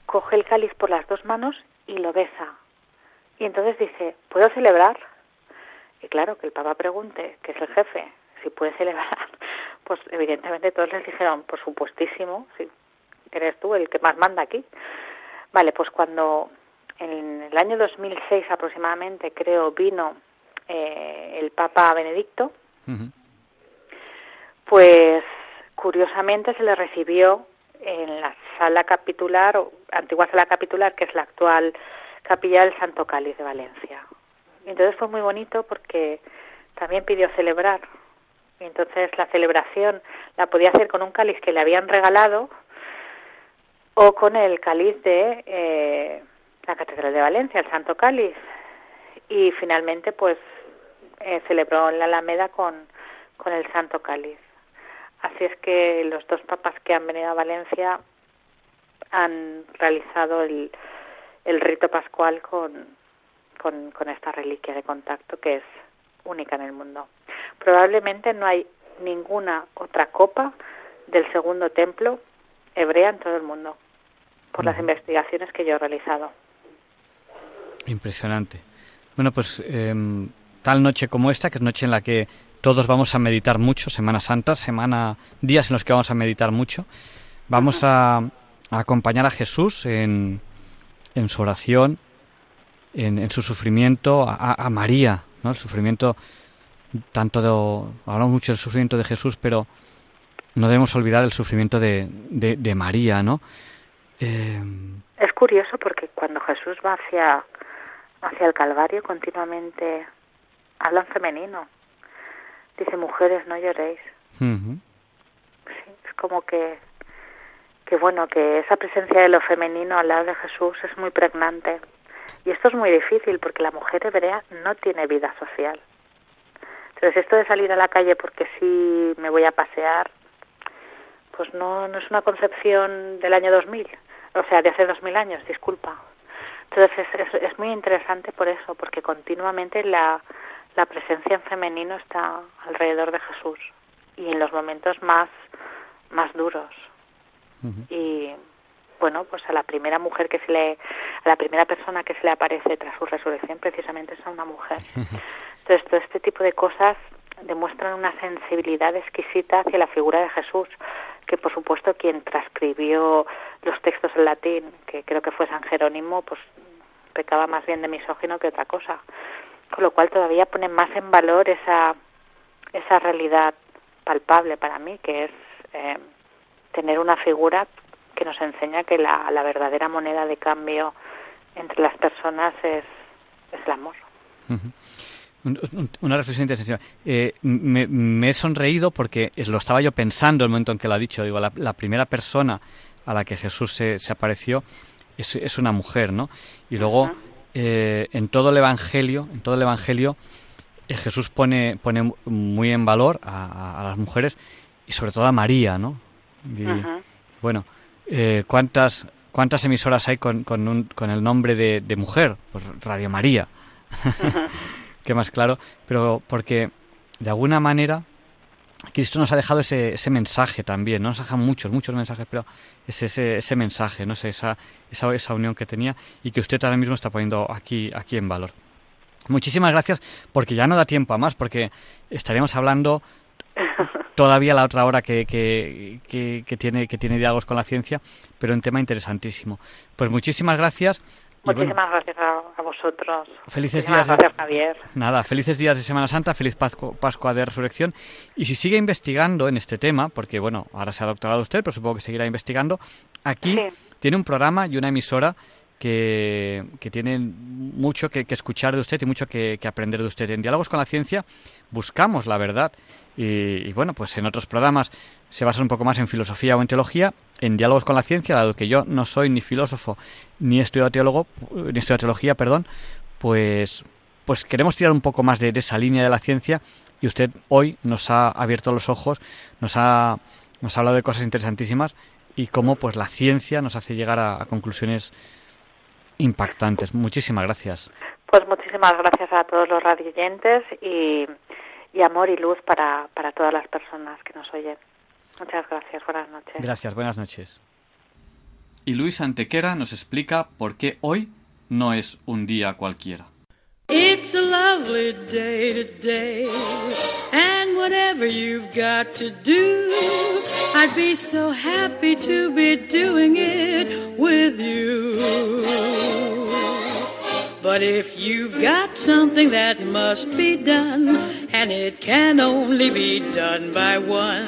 coge el cáliz por las dos manos y lo besa. Y entonces dice, ¿puedo celebrar? Y claro, que el Papa pregunte, que es el jefe, si puede celebrar, *laughs* pues evidentemente todos les dijeron, por supuestísimo, si eres tú el que más manda aquí. Vale, pues cuando en el año 2006 aproximadamente, creo, vino eh, el Papa Benedicto, pues curiosamente se le recibió en la sala capitular, antigua sala capitular, que es la actual capilla del Santo Cáliz de Valencia. Y entonces fue muy bonito porque también pidió celebrar. Y entonces la celebración la podía hacer con un cáliz que le habían regalado o con el cáliz de eh, la Catedral de Valencia, el Santo Cáliz. Y finalmente, pues, eh, celebró la Alameda con, con el Santo Cáliz. Así es que los dos papas que han venido a Valencia han realizado el, el rito pascual con, con, con esta reliquia de contacto que es única en el mundo. Probablemente no hay ninguna otra copa del segundo templo hebrea en todo el mundo, por las investigaciones que yo he realizado. Impresionante. Bueno, pues em, tal noche como esta, que es noche en la que todos vamos a meditar mucho, Semana Santa, semana, días en los que vamos a meditar mucho, vamos a, acompañar a Jesús en, en su oración, en, su sufrimiento, a, María, ¿no? El sufrimiento, tanto de, hablamos mucho del sufrimiento de Jesús, pero no debemos olvidar el sufrimiento de, de, María, ¿no? Eh, es curioso porque cuando Jesús va hacia, hacia el Calvario continuamente habla en femenino. Dice, mujeres, no lloréis. es como que, que, bueno, que esa presencia de lo femenino al lado de Jesús es muy pregnante. Y esto es muy difícil porque la mujer hebrea no tiene vida social. Entonces, esto de salir a la calle porque sí me voy a pasear, pues no, no es una concepción del año 2000, o sea, de hace 2000 años, disculpa. Entonces, es, es, muy interesante por eso, porque continuamente la, la presencia en femenino está alrededor de Jesús y en los momentos más, más duros. Y bueno, pues a la primera mujer que se le, a la primera persona que se le aparece tras su resurrección precisamente es a una mujer. Entonces todo este tipo de cosas demuestran una sensibilidad exquisita hacia la figura de Jesús, que por supuesto quien transcribió los textos en latín, que creo que fue San Jerónimo, pues pecaba más bien de misógino que otra cosa con lo cual todavía pone más en valor esa, esa realidad palpable para mí, que es eh, tener una figura que nos enseña que la, la, verdadera moneda de cambio entre las personas es, es el amor. Una reflexión interesante. Eh, me, he sonreído porque lo estaba yo pensando el momento en que lo ha dicho. Digo, la, primera persona a la que Jesús se, se apareció es, es, una mujer, ¿no? Y luego eh, en todo el Evangelio, en todo el Evangelio, eh, Jesús pone, pone muy en valor a, las mujeres y sobre todo a María, ¿no? Bueno, ¿cuántas, ¿cuántas emisoras hay con, con, con el nombre de, de, mujer? Pues Radio María. *laughs* Qué más claro, pero porque de alguna manera Cristo nos ha dejado ese, ese mensaje también, ¿no? nos ha dejado muchos, muchos mensajes, pero es ese, ese mensaje, ¿no? esa, esa, esa unión que tenía y que usted ahora mismo está poniendo aquí, aquí en valor. Muchísimas gracias, porque ya no da tiempo a más, porque estaremos hablando *laughs* todavía la otra hora que, que, que, tiene, que tiene diálogos con la ciencia, pero un tema interesantísimo. Pues muchísimas gracias Muchísimas gracias a, vosotros. Felices días. Gracias, Javier. Nada, felices días de Semana Santa, feliz Pascua, de Resurrección. Y si sigue investigando en este tema, porque bueno, ahora se ha doctorado usted, pero supongo que seguirá investigando, aquí tiene un programa y una emisora que, que tienen mucho que, escuchar de usted y mucho que, aprender de usted. En Diálogos con la Ciencia buscamos la verdad y, bueno, pues en otros programas se basan un poco más en filosofía o en teología. En Diálogos con la Ciencia, dado que yo no soy ni filósofo ni estudio teólogo, ni estudio teología, perdón, pues, pues queremos tirar un poco más de, esa línea de la ciencia y usted hoy nos ha abierto los ojos, nos ha, nos ha hablado de cosas interesantísimas y cómo pues la ciencia nos hace llegar a conclusiones impactantes. Muchísimas gracias. Pues muchísimas gracias a todos los radioyentes y, y amor y luz para, para todas las personas que nos oyen. Muchas gracias. Buenas noches. Gracias. Buenas noches. Y Luis Antequera nos explica por qué hoy no es un día cualquiera. It's a lovely day today, and whatever you've got to do, I'd be so happy to be doing it with you. But if you've got something that must be done, and it can only be done by one,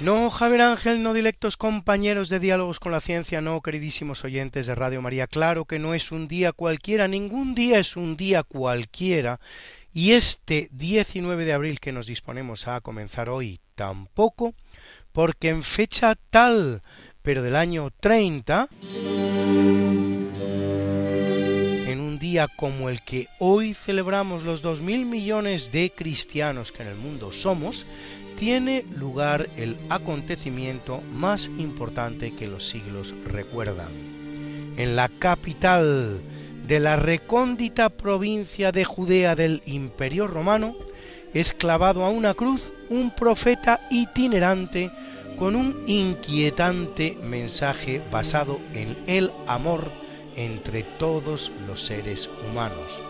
No, Javier Ángel, no directos compañeros de diálogos con la ciencia, no, queridísimos oyentes de Radio María, claro que no es un día cualquiera, ningún día es un día cualquiera, y este 19 de abril que nos disponemos a comenzar hoy tampoco, porque en fecha tal, pero del año 30, en un día como el que hoy celebramos los dos mil millones de cristianos que en el mundo somos, tiene lugar el acontecimiento más importante que los siglos recuerdan. En la capital de la recóndita provincia de Judea del Imperio Romano, es clavado a una cruz un profeta itinerante con un inquietante mensaje basado en el amor entre todos los seres humanos.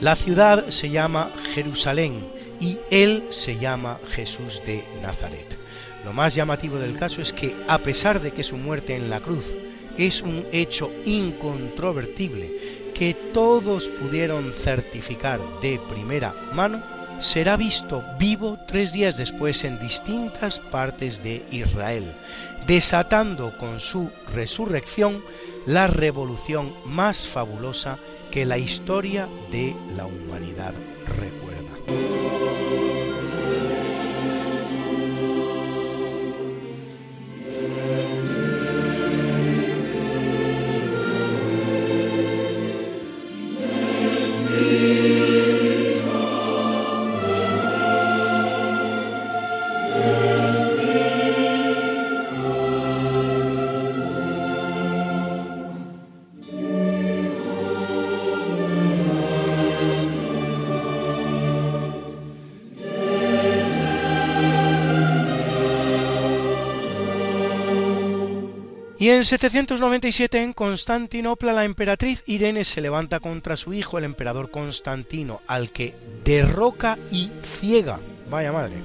La ciudad se llama Jerusalén y él se llama Jesús de Nazaret. Lo más llamativo del caso es que, a pesar de que su muerte en la cruz es un hecho incontrovertible que todos pudieron certificar de primera mano, será visto vivo tres días después en distintas partes de Israel, desatando con su resurrección la revolución más fabulosa que la historia de la humanidad recuerda. En 797 en Constantinopla la emperatriz Irene se levanta contra su hijo el emperador Constantino, al que derroca y ciega, vaya madre,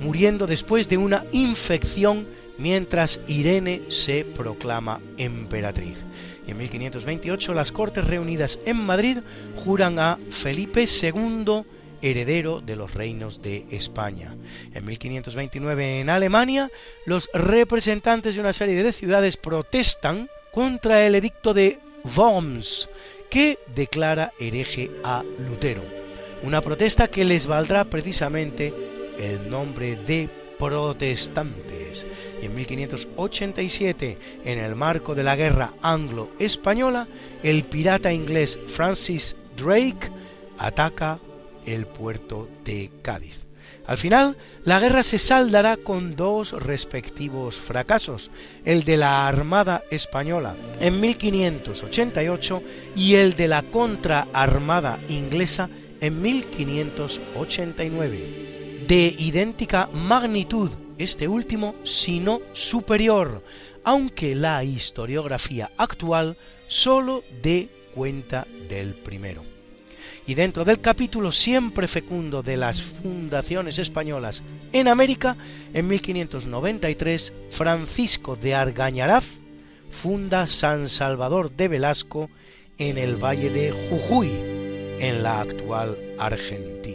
muriendo después de una infección mientras Irene se proclama emperatriz. Y en 1528 las Cortes reunidas en Madrid juran a Felipe II heredero de los reinos de España. En 1529 en Alemania, los representantes de una serie de ciudades protestan contra el edicto de Worms, que declara hereje a Lutero. Una protesta que les valdrá precisamente el nombre de protestantes. Y en 1587, en el marco de la guerra anglo-española, el pirata inglés Francis Drake ataca el puerto de Cádiz. Al final, la guerra se saldará con dos respectivos fracasos, el de la Armada Española en 1588 y el de la Contraarmada Inglesa en 1589. De idéntica magnitud, este último, si no superior, aunque la historiografía actual solo dé cuenta del primero y dentro del capítulo siempre fecundo de las fundaciones españolas en América, en 1593 Francisco de Argañaraz funda San Salvador de Velasco en el valle de Jujuy, en la actual Argentina.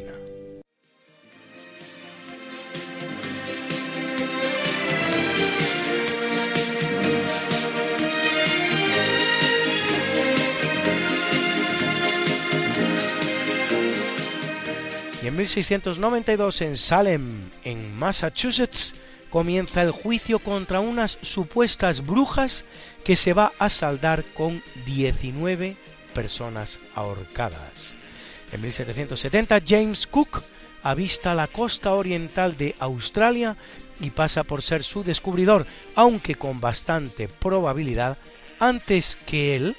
Y en 1692 en Salem, en Massachusetts, comienza el juicio contra unas supuestas brujas que se va a saldar con 19 personas ahorcadas. En 1770 James Cook avista la costa oriental de Australia y pasa por ser su descubridor, aunque con bastante probabilidad antes que él,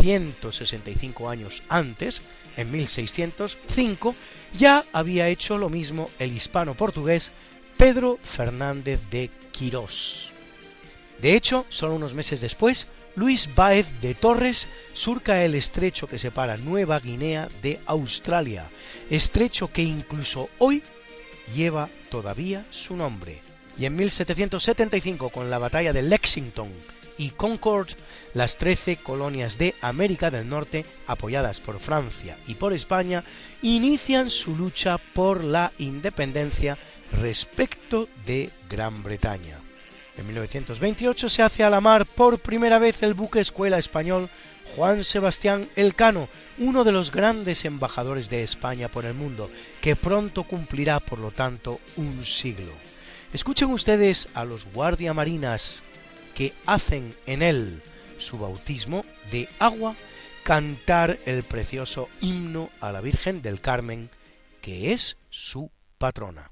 165 años antes, en 1605, ya había hecho lo mismo el hispano-portugués Pedro Fernández de Quirós. De hecho, solo unos meses después, Luis Baez de Torres surca el estrecho que separa Nueva Guinea de Australia, estrecho que incluso hoy lleva todavía su nombre. Y en 1775, con la batalla de Lexington y Concord, las trece colonias de América del Norte, apoyadas por Francia y por España, inician su lucha por la independencia respecto de Gran Bretaña. En 1928 se hace a la mar por primera vez el buque escuela español Juan Sebastián Elcano, uno de los grandes embajadores de España por el mundo, que pronto cumplirá, por lo tanto, un siglo. Escuchen ustedes a los guardiamarinas que hacen en él su bautismo de agua cantar el precioso himno a la Virgen del Carmen, que es su patrona.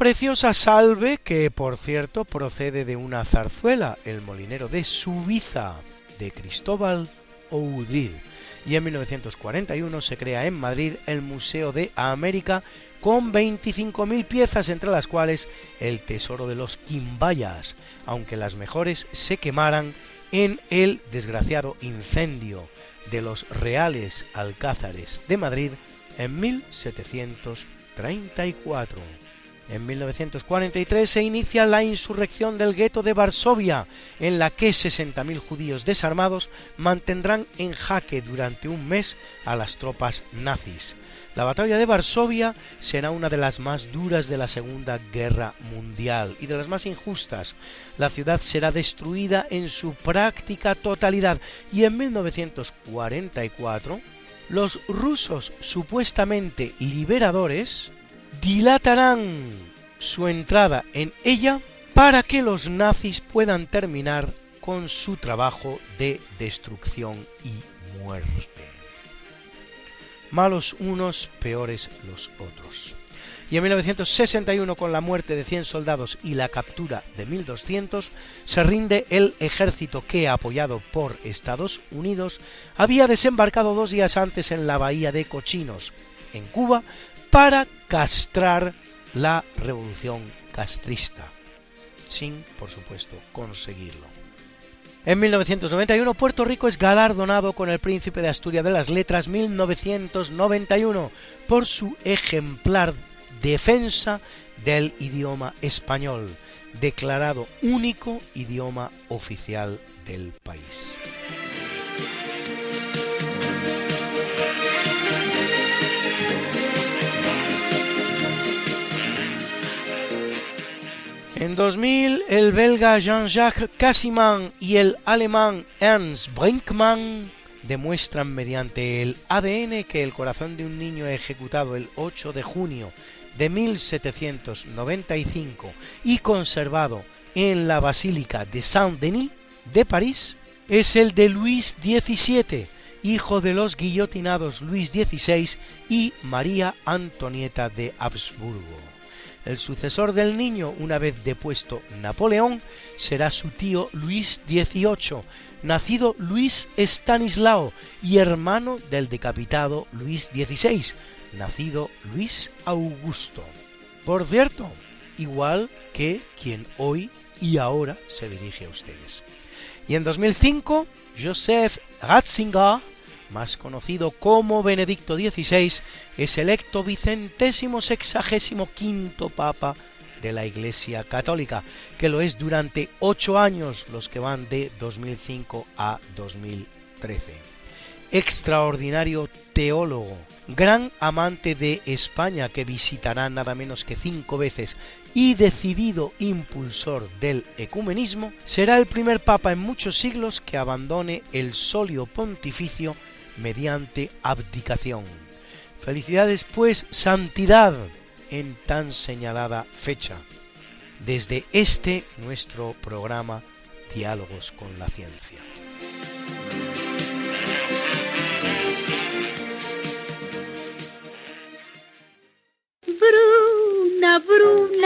Preciosa salve que, por cierto, procede de una zarzuela, El molinero de Subiza, de Cristóbal Oudril. Y en 1941 se crea en Madrid el Museo de América con 25.000 piezas, entre las cuales el Tesoro de los Quimbayas, aunque las mejores se quemaran en el desgraciado incendio de los Reales Alcázares de Madrid en 1734. En 1943 se inicia la insurrección del gueto de Varsovia, en la que 60.000 judíos desarmados mantendrán en jaque durante un mes a las tropas nazis. La batalla de Varsovia será una de las más duras de la Segunda Guerra Mundial y de las más injustas. La ciudad será destruida en su práctica totalidad y en 1944 los rusos supuestamente liberadores dilatarán su entrada en ella para que los nazis puedan terminar con su trabajo de destrucción y muerte. Malos unos, peores los otros. Y en 1961, con la muerte de 100 soldados y la captura de 1200, se rinde el ejército que, apoyado por Estados Unidos, había desembarcado dos días antes en la bahía de Cochinos, en Cuba, para castrar la revolución castrista, sin, por supuesto, conseguirlo. En 1991 Puerto Rico es galardonado con el Príncipe de Asturias de las Letras 1991 por su ejemplar defensa del idioma español, declarado único idioma oficial del país. En 2000, el belga Jean-Jacques Cassiman y el alemán Ernst Brinkmann demuestran mediante el ADN que el corazón de un niño ejecutado el 8 de junio de 1795 y conservado en la Basílica de Saint-Denis de París es el de Luis XVII, hijo de los guillotinados Luis XVI y María Antonieta de Habsburgo. El sucesor del niño, una vez depuesto Napoleón, será su tío Luis XVIII, nacido Luis Estanislao y hermano del decapitado Luis XVI, nacido Luis Augusto. Por cierto, igual que quien hoy y ahora se dirige a ustedes. Y en 2005, Joseph Ratzinger más conocido como Benedicto XVI, es electo vicentésimo sexagésimo quinto papa de la Iglesia Católica, que lo es durante ocho años, los que van de 2005 a 2013. Extraordinario teólogo, gran amante de España que visitará nada menos que cinco veces y decidido impulsor del ecumenismo, será el primer papa en muchos siglos que abandone el solio pontificio mediante abdicación. Felicidades pues, santidad, en tan señalada fecha. Desde este nuestro programa Diálogos con la Ciencia.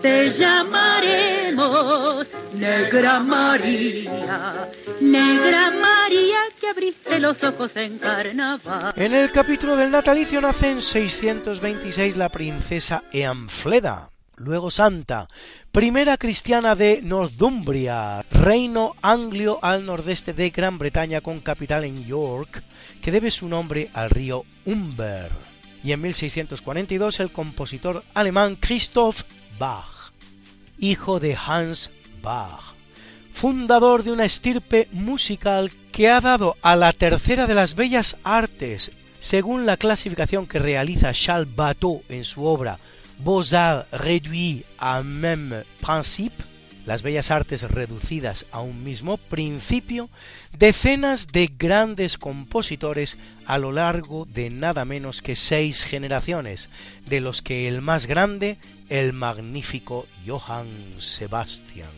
te llamaremos Negra María, Negra María que abriste los ojos en carnaval. En el capítulo del natalicio nace en 626 la princesa Eanfleda, luego santa, primera cristiana de Northumbria, reino anglio al nordeste de Gran Bretaña con capital en York, que debe su nombre al río Humber. Y en 1642 el compositor alemán Christoph Bach, hijo de Hans Bach, fundador de una estirpe musical que ha dado a la tercera de las bellas artes, según la clasificación que realiza Charles Bateau en su obra Beaux-Arts réduits à même principe, las bellas artes reducidas a un mismo principio, decenas de grandes compositores a lo largo de nada menos que seis generaciones, de los que el más grande, el magnífico Johann Sebastian.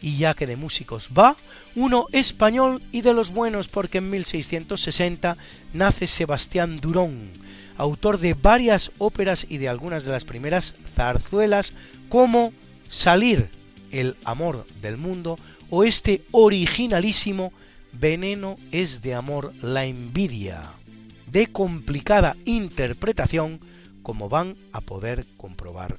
Y ya que de músicos va, uno español y de los buenos porque en 1660 nace Sebastián Durón, autor de varias óperas y de algunas de las primeras zarzuelas como Salir el amor del mundo o este originalísimo Veneno es de amor la envidia, de complicada interpretación como van a poder comprobar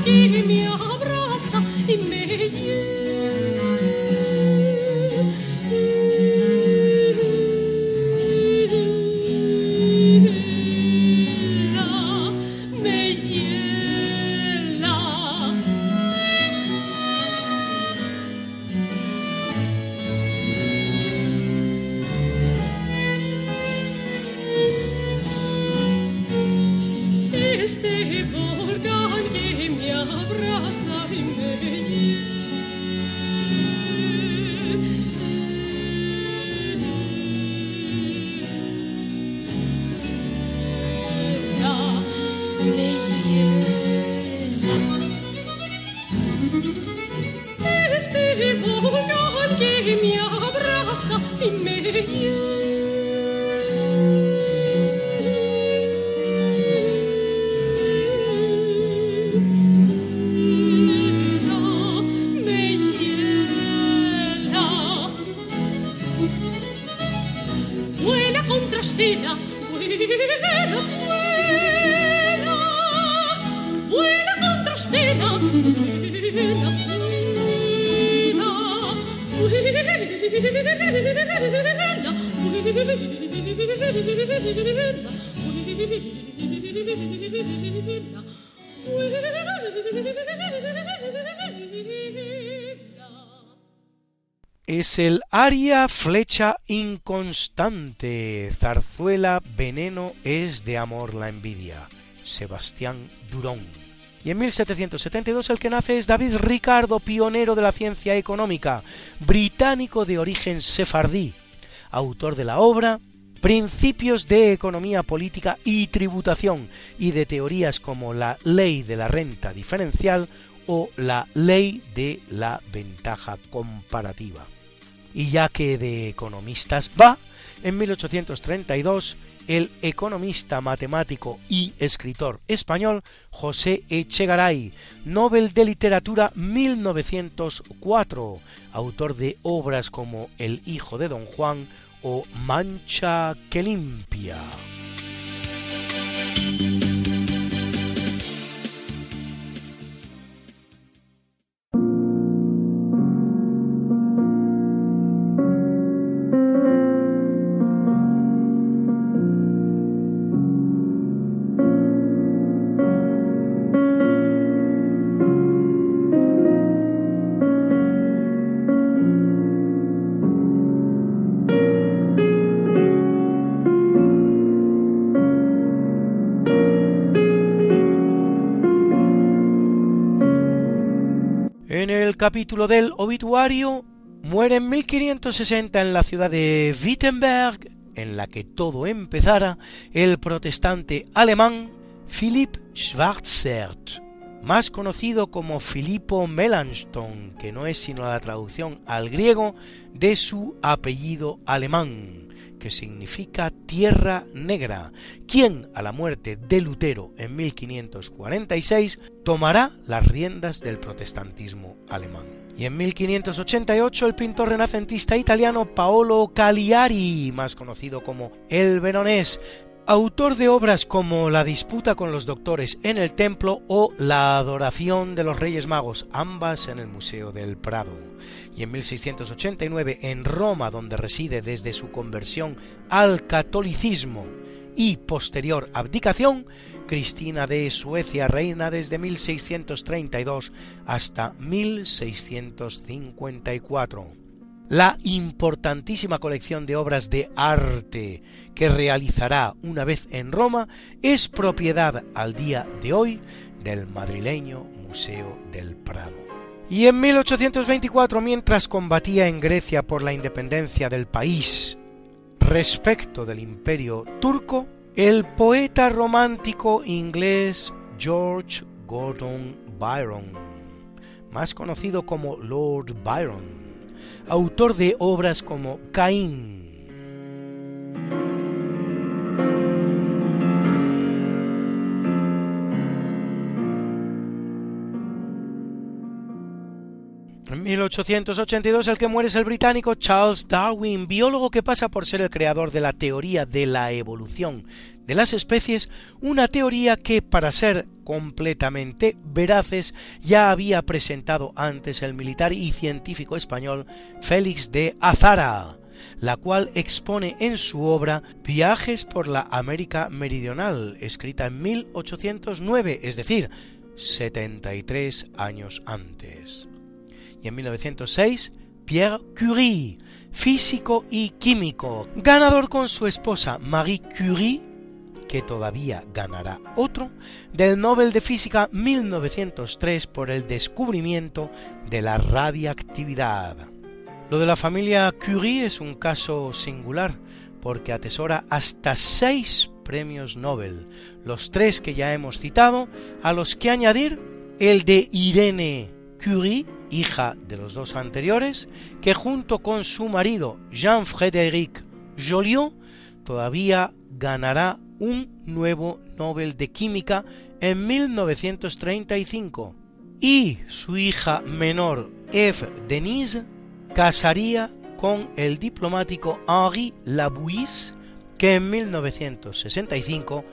que me abraza y me este boca que me abraza y me es el aria flecha inconstante, zarzuela veneno es de amor la envidia, Sebastián Durón. Y en 1772 el que nace es David Ricardo, pionero de la ciencia económica, británico de origen sefardí, autor de la obra Principios de economía política y tributación y de teorías como la ley de la renta diferencial o la ley de la ventaja comparativa y ya que de economistas va, en 1832 el economista, matemático y escritor español José Echegaray, Nobel de Literatura 1904, autor de obras como El hijo de Don Juan o Mancha que limpia. Capítulo del obituario, muere en 1560 en la ciudad de Wittenberg, en la que todo empezara, el protestante alemán Philipp Schwarzert, más conocido como Filippo Melanchthon, que no es sino la traducción al griego de su apellido alemán, que significa tierra negra, quien a la muerte de Lutero en 1546 tomará las riendas del protestantismo alemán. Y en 1588 el pintor renacentista italiano Paolo Cagliari, más conocido como el Veronés, autor de obras como La disputa con los doctores en el templo o La adoración de los Reyes Magos, ambas en el Museo del Prado. Y en 1689 en Roma, donde reside desde su conversión al catolicismo y posterior abdicación, Cristina de Suecia reina desde 1632 hasta 1654 la importantísima colección de obras de arte que realizará una vez en Roma es propiedad al día de hoy del madrileño Museo del Prado. Y en 1824, mientras combatía en Grecia por la independencia del país respecto del imperio turco, el poeta romántico inglés George Gordon Byron, más conocido como Lord Byron, autor de obras como Caín. 1882 el que muere es el británico Charles Darwin, biólogo que pasa por ser el creador de la teoría de la evolución de las especies, una teoría que, para ser completamente veraces, ya había presentado antes el militar y científico español Félix de Azara, la cual expone en su obra Viajes por la América Meridional, escrita en 1809, es decir, 73 años antes. Y en 1906, Pierre Curie, físico y químico, ganador con su esposa Marie Curie que todavía ganará otro, del Nobel de Física 1903 por el descubrimiento de la radiactividad. Lo de la familia Curie es un caso singular, porque atesora hasta seis premios Nobel, los tres que ya hemos citado, a los que añadir el de Irene Curie, hija de los dos anteriores, que junto con su marido Jean-Frédéric Joliot todavía ganará un nuevo Nobel de Química en 1935 y su hija menor Eve Denise casaría con el diplomático Henri Labouisse que en 1965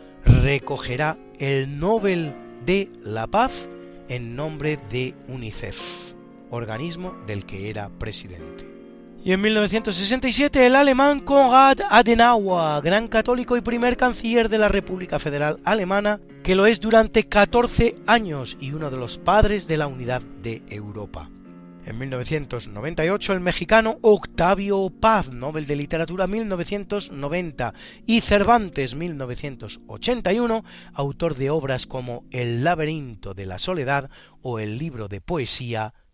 recogerá el Nobel de la Paz en nombre de UNICEF, organismo del que era presidente. Y en 1967 el alemán Konrad Adenauer, gran católico y primer canciller de la República Federal Alemana, que lo es durante 14 años y uno de los padres de la unidad de Europa. En 1998 el mexicano Octavio Paz, Nobel de Literatura 1990, y Cervantes 1981, autor de obras como El laberinto de la soledad o el libro de poesía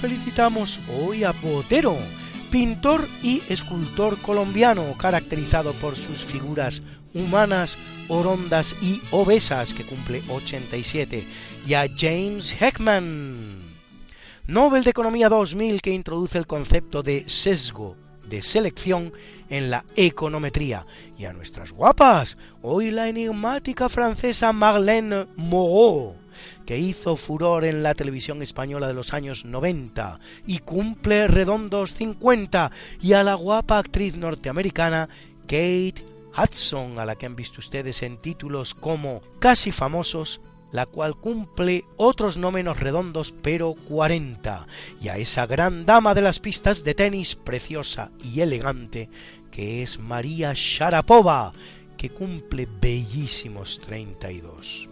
Felicitamos hoy a Botero, pintor y escultor colombiano, caracterizado por sus figuras humanas orondas y obesas, que cumple 87, y a James Heckman, Nobel de Economía 2000, que introduce el concepto de sesgo de selección en la econometría, y a nuestras guapas, hoy la enigmática francesa Marlène Moreau, que hizo furor en la televisión española de los años 90 y cumple redondos 50, y a la guapa actriz norteamericana Kate Hudson, a la que han visto ustedes en títulos como Casi Famosos, la cual cumple otros no menos redondos, pero 40, y a esa gran dama de las pistas de tenis, preciosa y elegante, que es María Sharapova, que cumple bellísimos 32.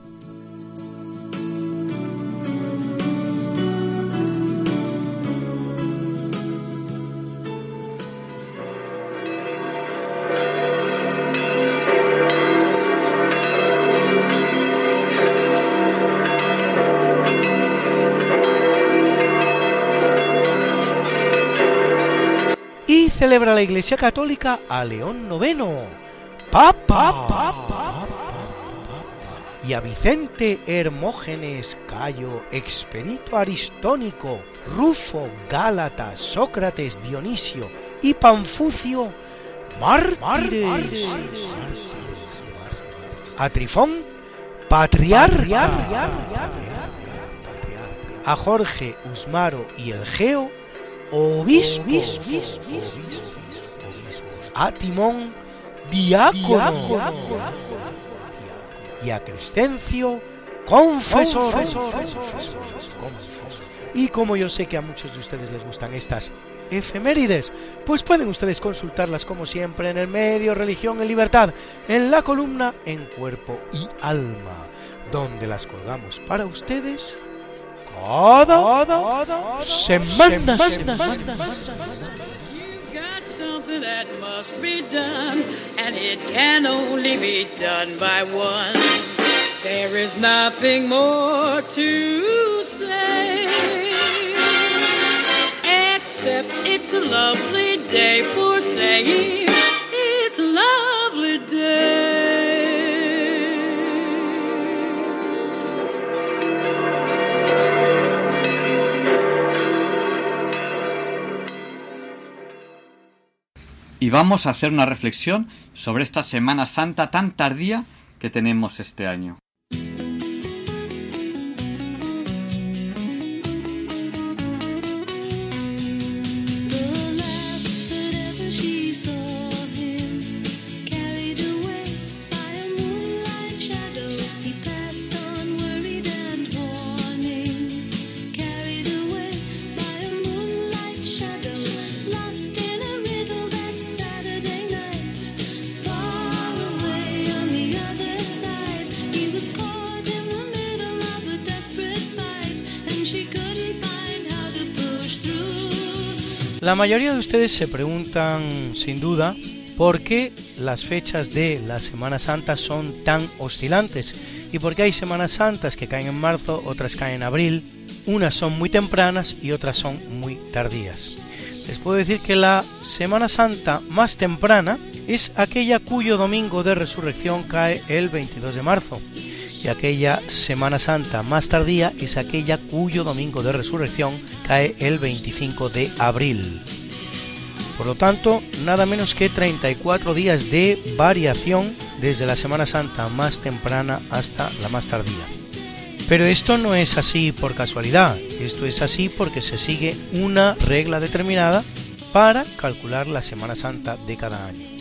Celebra la Iglesia Católica a León IX, Papa, y a Vicente Hermógenes, Cayo, Expedito Aristónico, Rufo, Gálata, Sócrates, Dionisio y Panfucio, mártires. A Trifón, patriarca. A Jorge, Usmaro y el Geo, obispos, a Timón, diácono, y a Crescencio, confesor. Y como yo sé que a muchos de ustedes les gustan estas efemérides, pues pueden ustedes consultarlas como siempre en el medio Religión y Libertad, en la columna En Cuerpo y Alma, donde las colgamos para ustedes cada semana. something that must be done, and it can only be done by one. There is nothing more to say, except it's a lovely day for saying it's a y vamos a hacer una reflexión sobre esta Semana Santa tan tardía que tenemos este año. La mayoría de ustedes se preguntan, sin duda, por qué las fechas de la Semana Santa son tan oscilantes y por qué hay Semanas Santas que caen en marzo, otras caen en abril, unas son muy tempranas y otras son muy tardías. Les puedo decir que la Semana Santa más temprana es aquella cuyo domingo de resurrección cae el 22 de marzo y aquella Semana Santa más tardía es aquella cuyo domingo de resurrección cae el 25 de abril. Por lo tanto, nada menos que 34 días de variación desde la Semana Santa más temprana hasta la más tardía. Pero esto no es así por casualidad, esto es así porque se sigue una regla determinada para calcular la Semana Santa de cada año.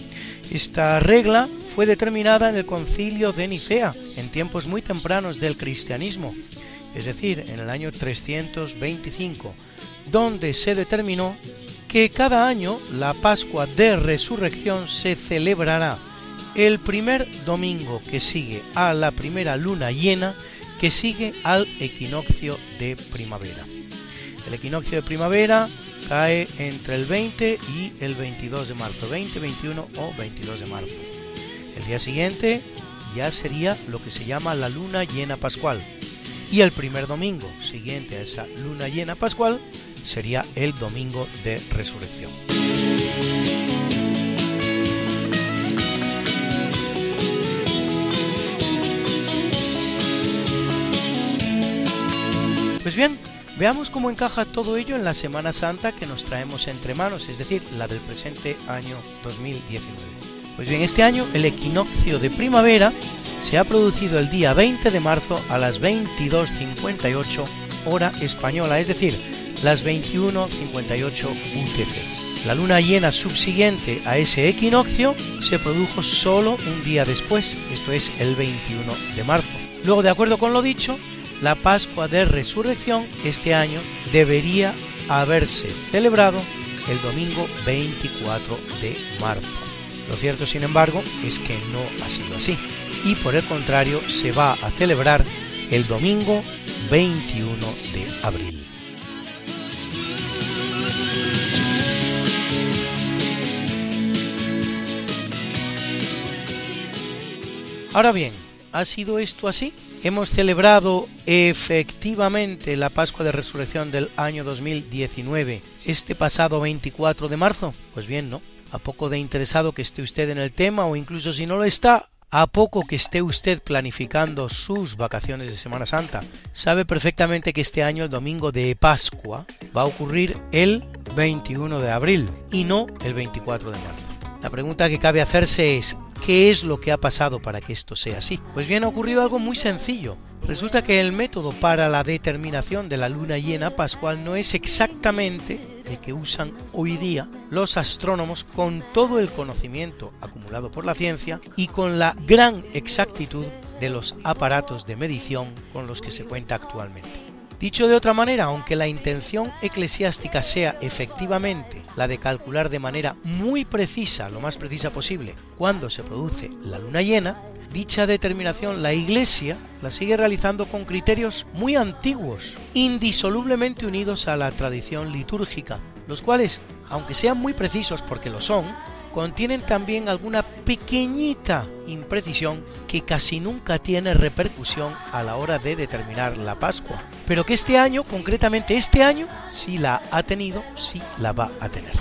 Esta regla fue determinada en el concilio de Nicea, en tiempos muy tempranos del cristianismo, es decir, en el año 325, donde se determinó que cada año la Pascua de Resurrección se celebrará el primer domingo que sigue a la primera luna llena que sigue al equinoccio de primavera. El equinoccio de primavera cae entre el 20 y el 22 de marzo, 20, 21 o 22 de marzo. El día siguiente ya sería lo que se llama la luna llena pascual. Y el primer domingo siguiente a esa luna llena pascual sería el domingo de resurrección. Pues bien, veamos cómo encaja todo ello en la Semana Santa que nos traemos entre manos, es decir, la del presente año 2019. Pues bien, este año el equinoccio de primavera se ha producido el día 20 de marzo a las 22.58 hora española, es decir, las 21.58 UTC. La luna llena subsiguiente a ese equinoccio se produjo solo un día después, esto es el 21 de marzo. Luego, de acuerdo con lo dicho, la Pascua de Resurrección este año debería haberse celebrado el domingo 24 de marzo. Lo cierto, sin embargo, es que no ha sido así, y por el contrario se va a celebrar el domingo 21 de abril. Ahora bien, ¿ha sido esto así? ¿Hemos celebrado efectivamente la Pascua de Resurrección del año 2019 este pasado 24 de marzo? Pues bien, no a poco de interesado que esté usted en el tema o incluso si no lo está, a poco que esté usted planificando sus vacaciones de Semana Santa, sabe perfectamente que este año el domingo de Pascua va a ocurrir el 21 de abril y no el 24 de marzo. La pregunta que cabe hacerse es ¿qué es lo que ha pasado para que esto sea así? Pues bien, ha ocurrido algo muy sencillo. Resulta que el método para la determinación de la luna llena pascual no es exactamente el que usan hoy día los astrónomos con todo el conocimiento acumulado por la ciencia y con la gran exactitud de los aparatos de medición con los que se cuenta actualmente. Dicho de otra manera, aunque la intención eclesiástica sea efectivamente la de calcular de manera muy precisa, lo más precisa posible, cuando se produce la luna llena, Dicha determinación la Iglesia la sigue realizando con criterios muy antiguos, indisolublemente unidos a la tradición litúrgica, los cuales, aunque sean muy precisos porque lo son, contienen también alguna pequeñita imprecisión que casi nunca tiene repercusión a la hora de determinar la Pascua, pero que este año, concretamente este año, sí la ha tenido, sí la va a tener.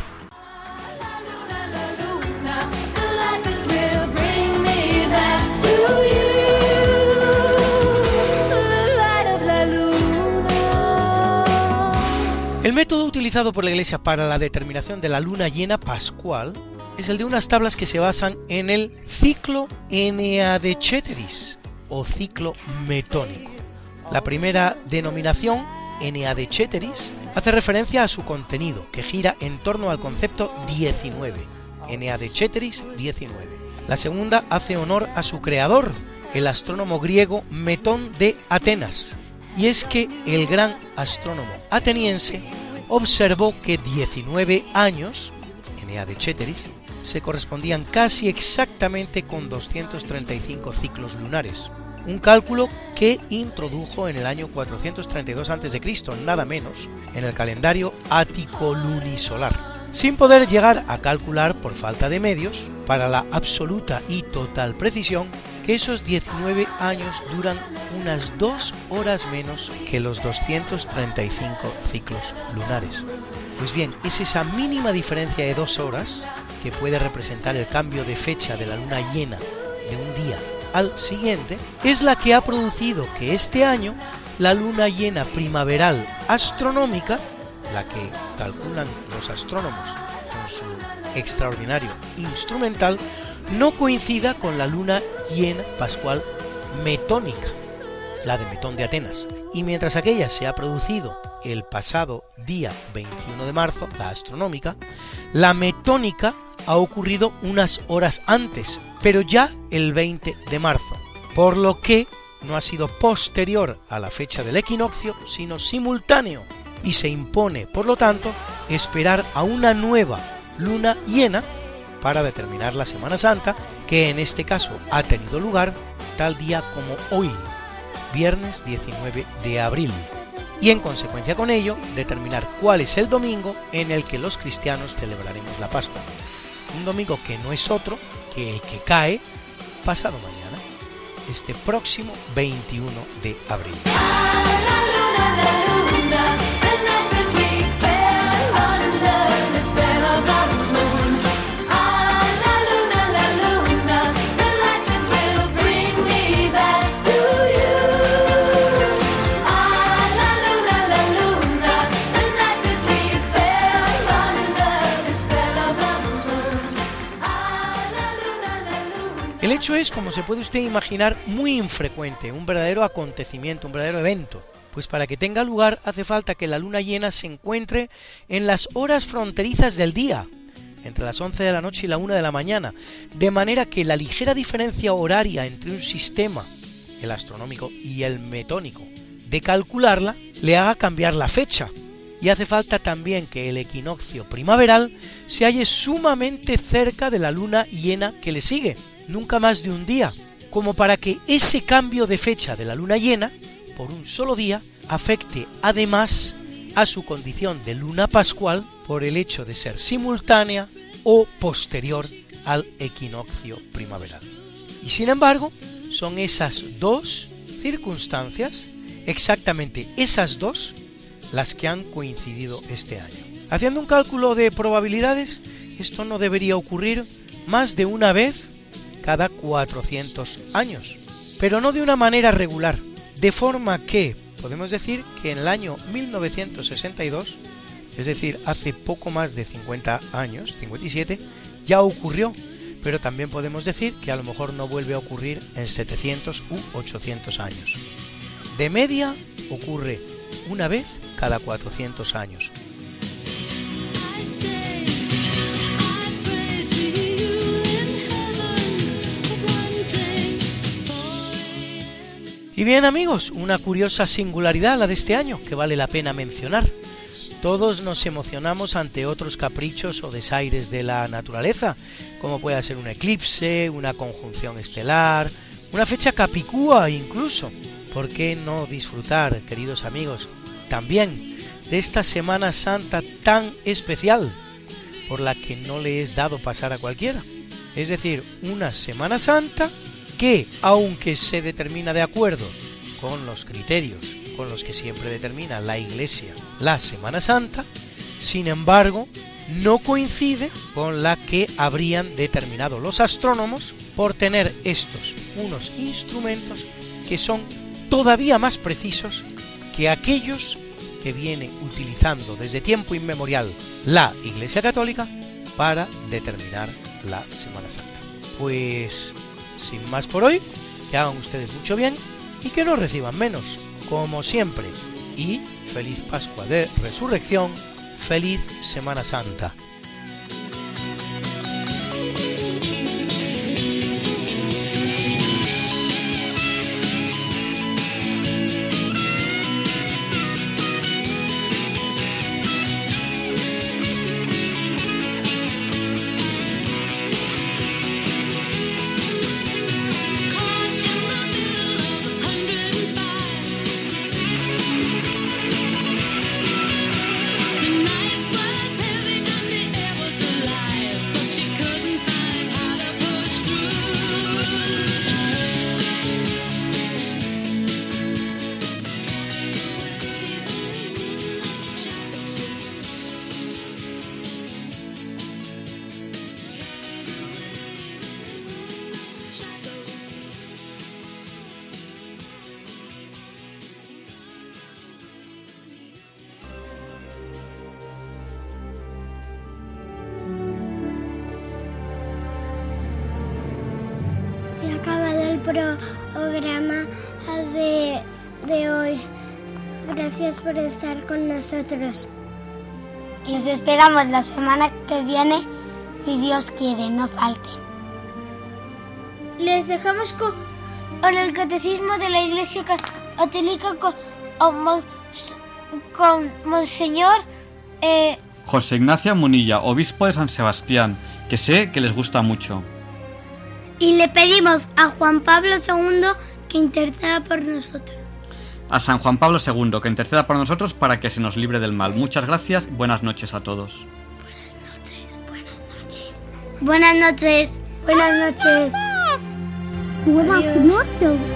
El método utilizado por la Iglesia para la determinación de la luna llena pascual es el de unas tablas que se basan en el ciclo Enea de o ciclo metónico. La primera denominación, Enea de hace referencia a su contenido, que gira en torno al concepto 19, Enea de Ceteris 19. La segunda hace honor a su creador, el astrónomo griego Metón de Atenas, y es que el gran astrónomo ateniense observó que 19 años, Enea de se correspondían casi exactamente con 235 ciclos lunares, un cálculo que introdujo en el año 432 a.C., nada menos, en el calendario ático lunisolar, sin poder llegar a calcular por falta de medios, para la absoluta y total precisión, que esos 19 años duran unas dos horas menos que los 235 ciclos lunares. Pues bien, es esa mínima diferencia de dos horas que puede representar el cambio de fecha de la luna llena de un día al siguiente, es la que ha producido que este año la luna llena primaveral astronómica, la que calculan los astrónomos con su extraordinario instrumental, no coincida con la luna llena pascual metónica, la de Metón de Atenas. Y mientras aquella se ha producido el pasado día 21 de marzo, la astronómica, la metónica ha ocurrido unas horas antes, pero ya el 20 de marzo, por lo que no ha sido posterior a la fecha del equinoccio, sino simultáneo, y se impone, por lo tanto, esperar a una nueva luna llena para determinar la Semana Santa, que en este caso ha tenido lugar tal día como hoy, viernes 19 de abril, y en consecuencia con ello determinar cuál es el domingo en el que los cristianos celebraremos la Pascua un domingo que no es otro que el que cae pasado mañana, este próximo 21 de abril. Hecho es, como se puede usted imaginar, muy infrecuente, un verdadero acontecimiento, un verdadero evento. Pues para que tenga lugar hace falta que la luna llena se encuentre en las horas fronterizas del día, entre las 11 de la noche y la 1 de la mañana, de manera que la ligera diferencia horaria entre un sistema, el astronómico y el metónico, de calcularla, le haga cambiar la fecha. Y hace falta también que el equinoccio primaveral se halle sumamente cerca de la luna llena que le sigue, nunca más de un día, como para que ese cambio de fecha de la luna llena, por un solo día, afecte además a su condición de luna pascual por el hecho de ser simultánea o posterior al equinoccio primaveral. Y sin embargo, son esas dos circunstancias, exactamente esas dos, las que han coincidido este año. Haciendo un cálculo de probabilidades, esto no debería ocurrir más de una vez cada 400 años, pero no de una manera regular, de forma que podemos decir que en el año 1962, es decir, hace poco más de 50 años, 57, ya ocurrió, pero también podemos decir que a lo mejor no vuelve a ocurrir en 700 u 800 años. De media ocurre una vez cada 400 años, Y bien amigos, una curiosa singularidad la de este año que vale la pena mencionar. Todos nos emocionamos ante otros caprichos o desaires de la naturaleza, como puede ser un eclipse, una conjunción estelar, una fecha capicúa incluso. ¿Por qué no disfrutar, queridos amigos, también de esta Semana Santa tan especial, por la que no le es dado pasar a cualquiera? Es decir, una Semana Santa que, aunque se determina de acuerdo con los criterios con los que siempre determina la Iglesia la Semana Santa, sin embargo, no coincide con la que habrían determinado los astrónomos por tener estos unos instrumentos que son todavía más precisos que aquellos que viene utilizando desde tiempo inmemorial la Iglesia Católica para determinar la Semana Santa. Pues sin más por hoy, que hagan ustedes mucho bien y que no reciban menos, como siempre. Y feliz Pascua de Resurrección, feliz Semana Santa. Nosotros. Les esperamos la semana que viene, si Dios quiere, no falten. Les dejamos con, el catecismo de la Iglesia Católica con, con Monseñor eh, José Ignacio Munilla, obispo de San Sebastián, que sé que les gusta mucho. Y le pedimos a Juan Pablo II que interceda por nosotros a San Juan Pablo II, que interceda por nosotros para que se nos libre del mal. Muchas gracias y buenas noches a todos. Buenas noches, buenas noches. Buenas noches. Buenas noches. Buenas noches.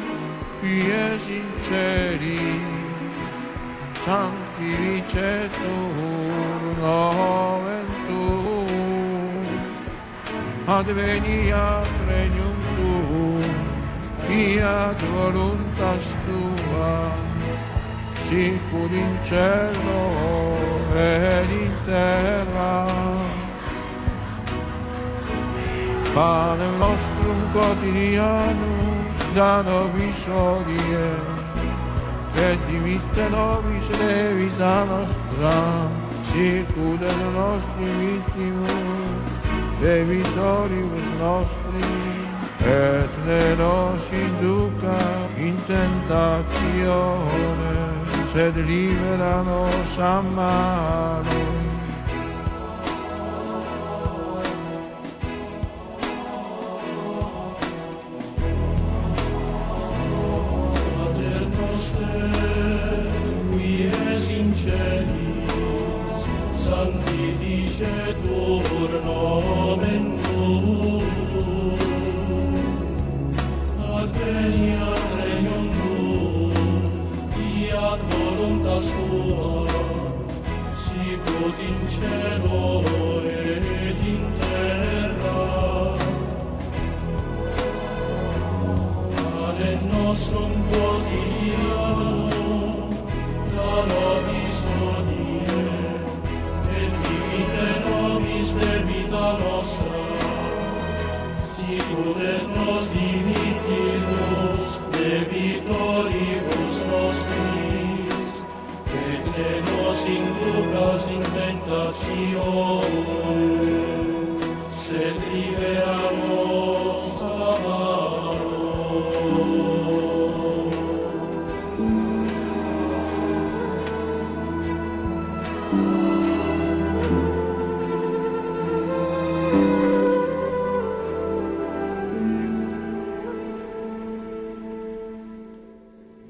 e sinceri, santi vice tu, no ventù, advenia regnum tu, iad voluntas tua, sicur in cielo ed in terra. Pane nostrum quotidianum, Dano visorie, che dimitte nobis le vita nostra, sicure le nostre vittime, e vitoribus nostri, et ne nos induca in tentazione, sed libera nos a malo.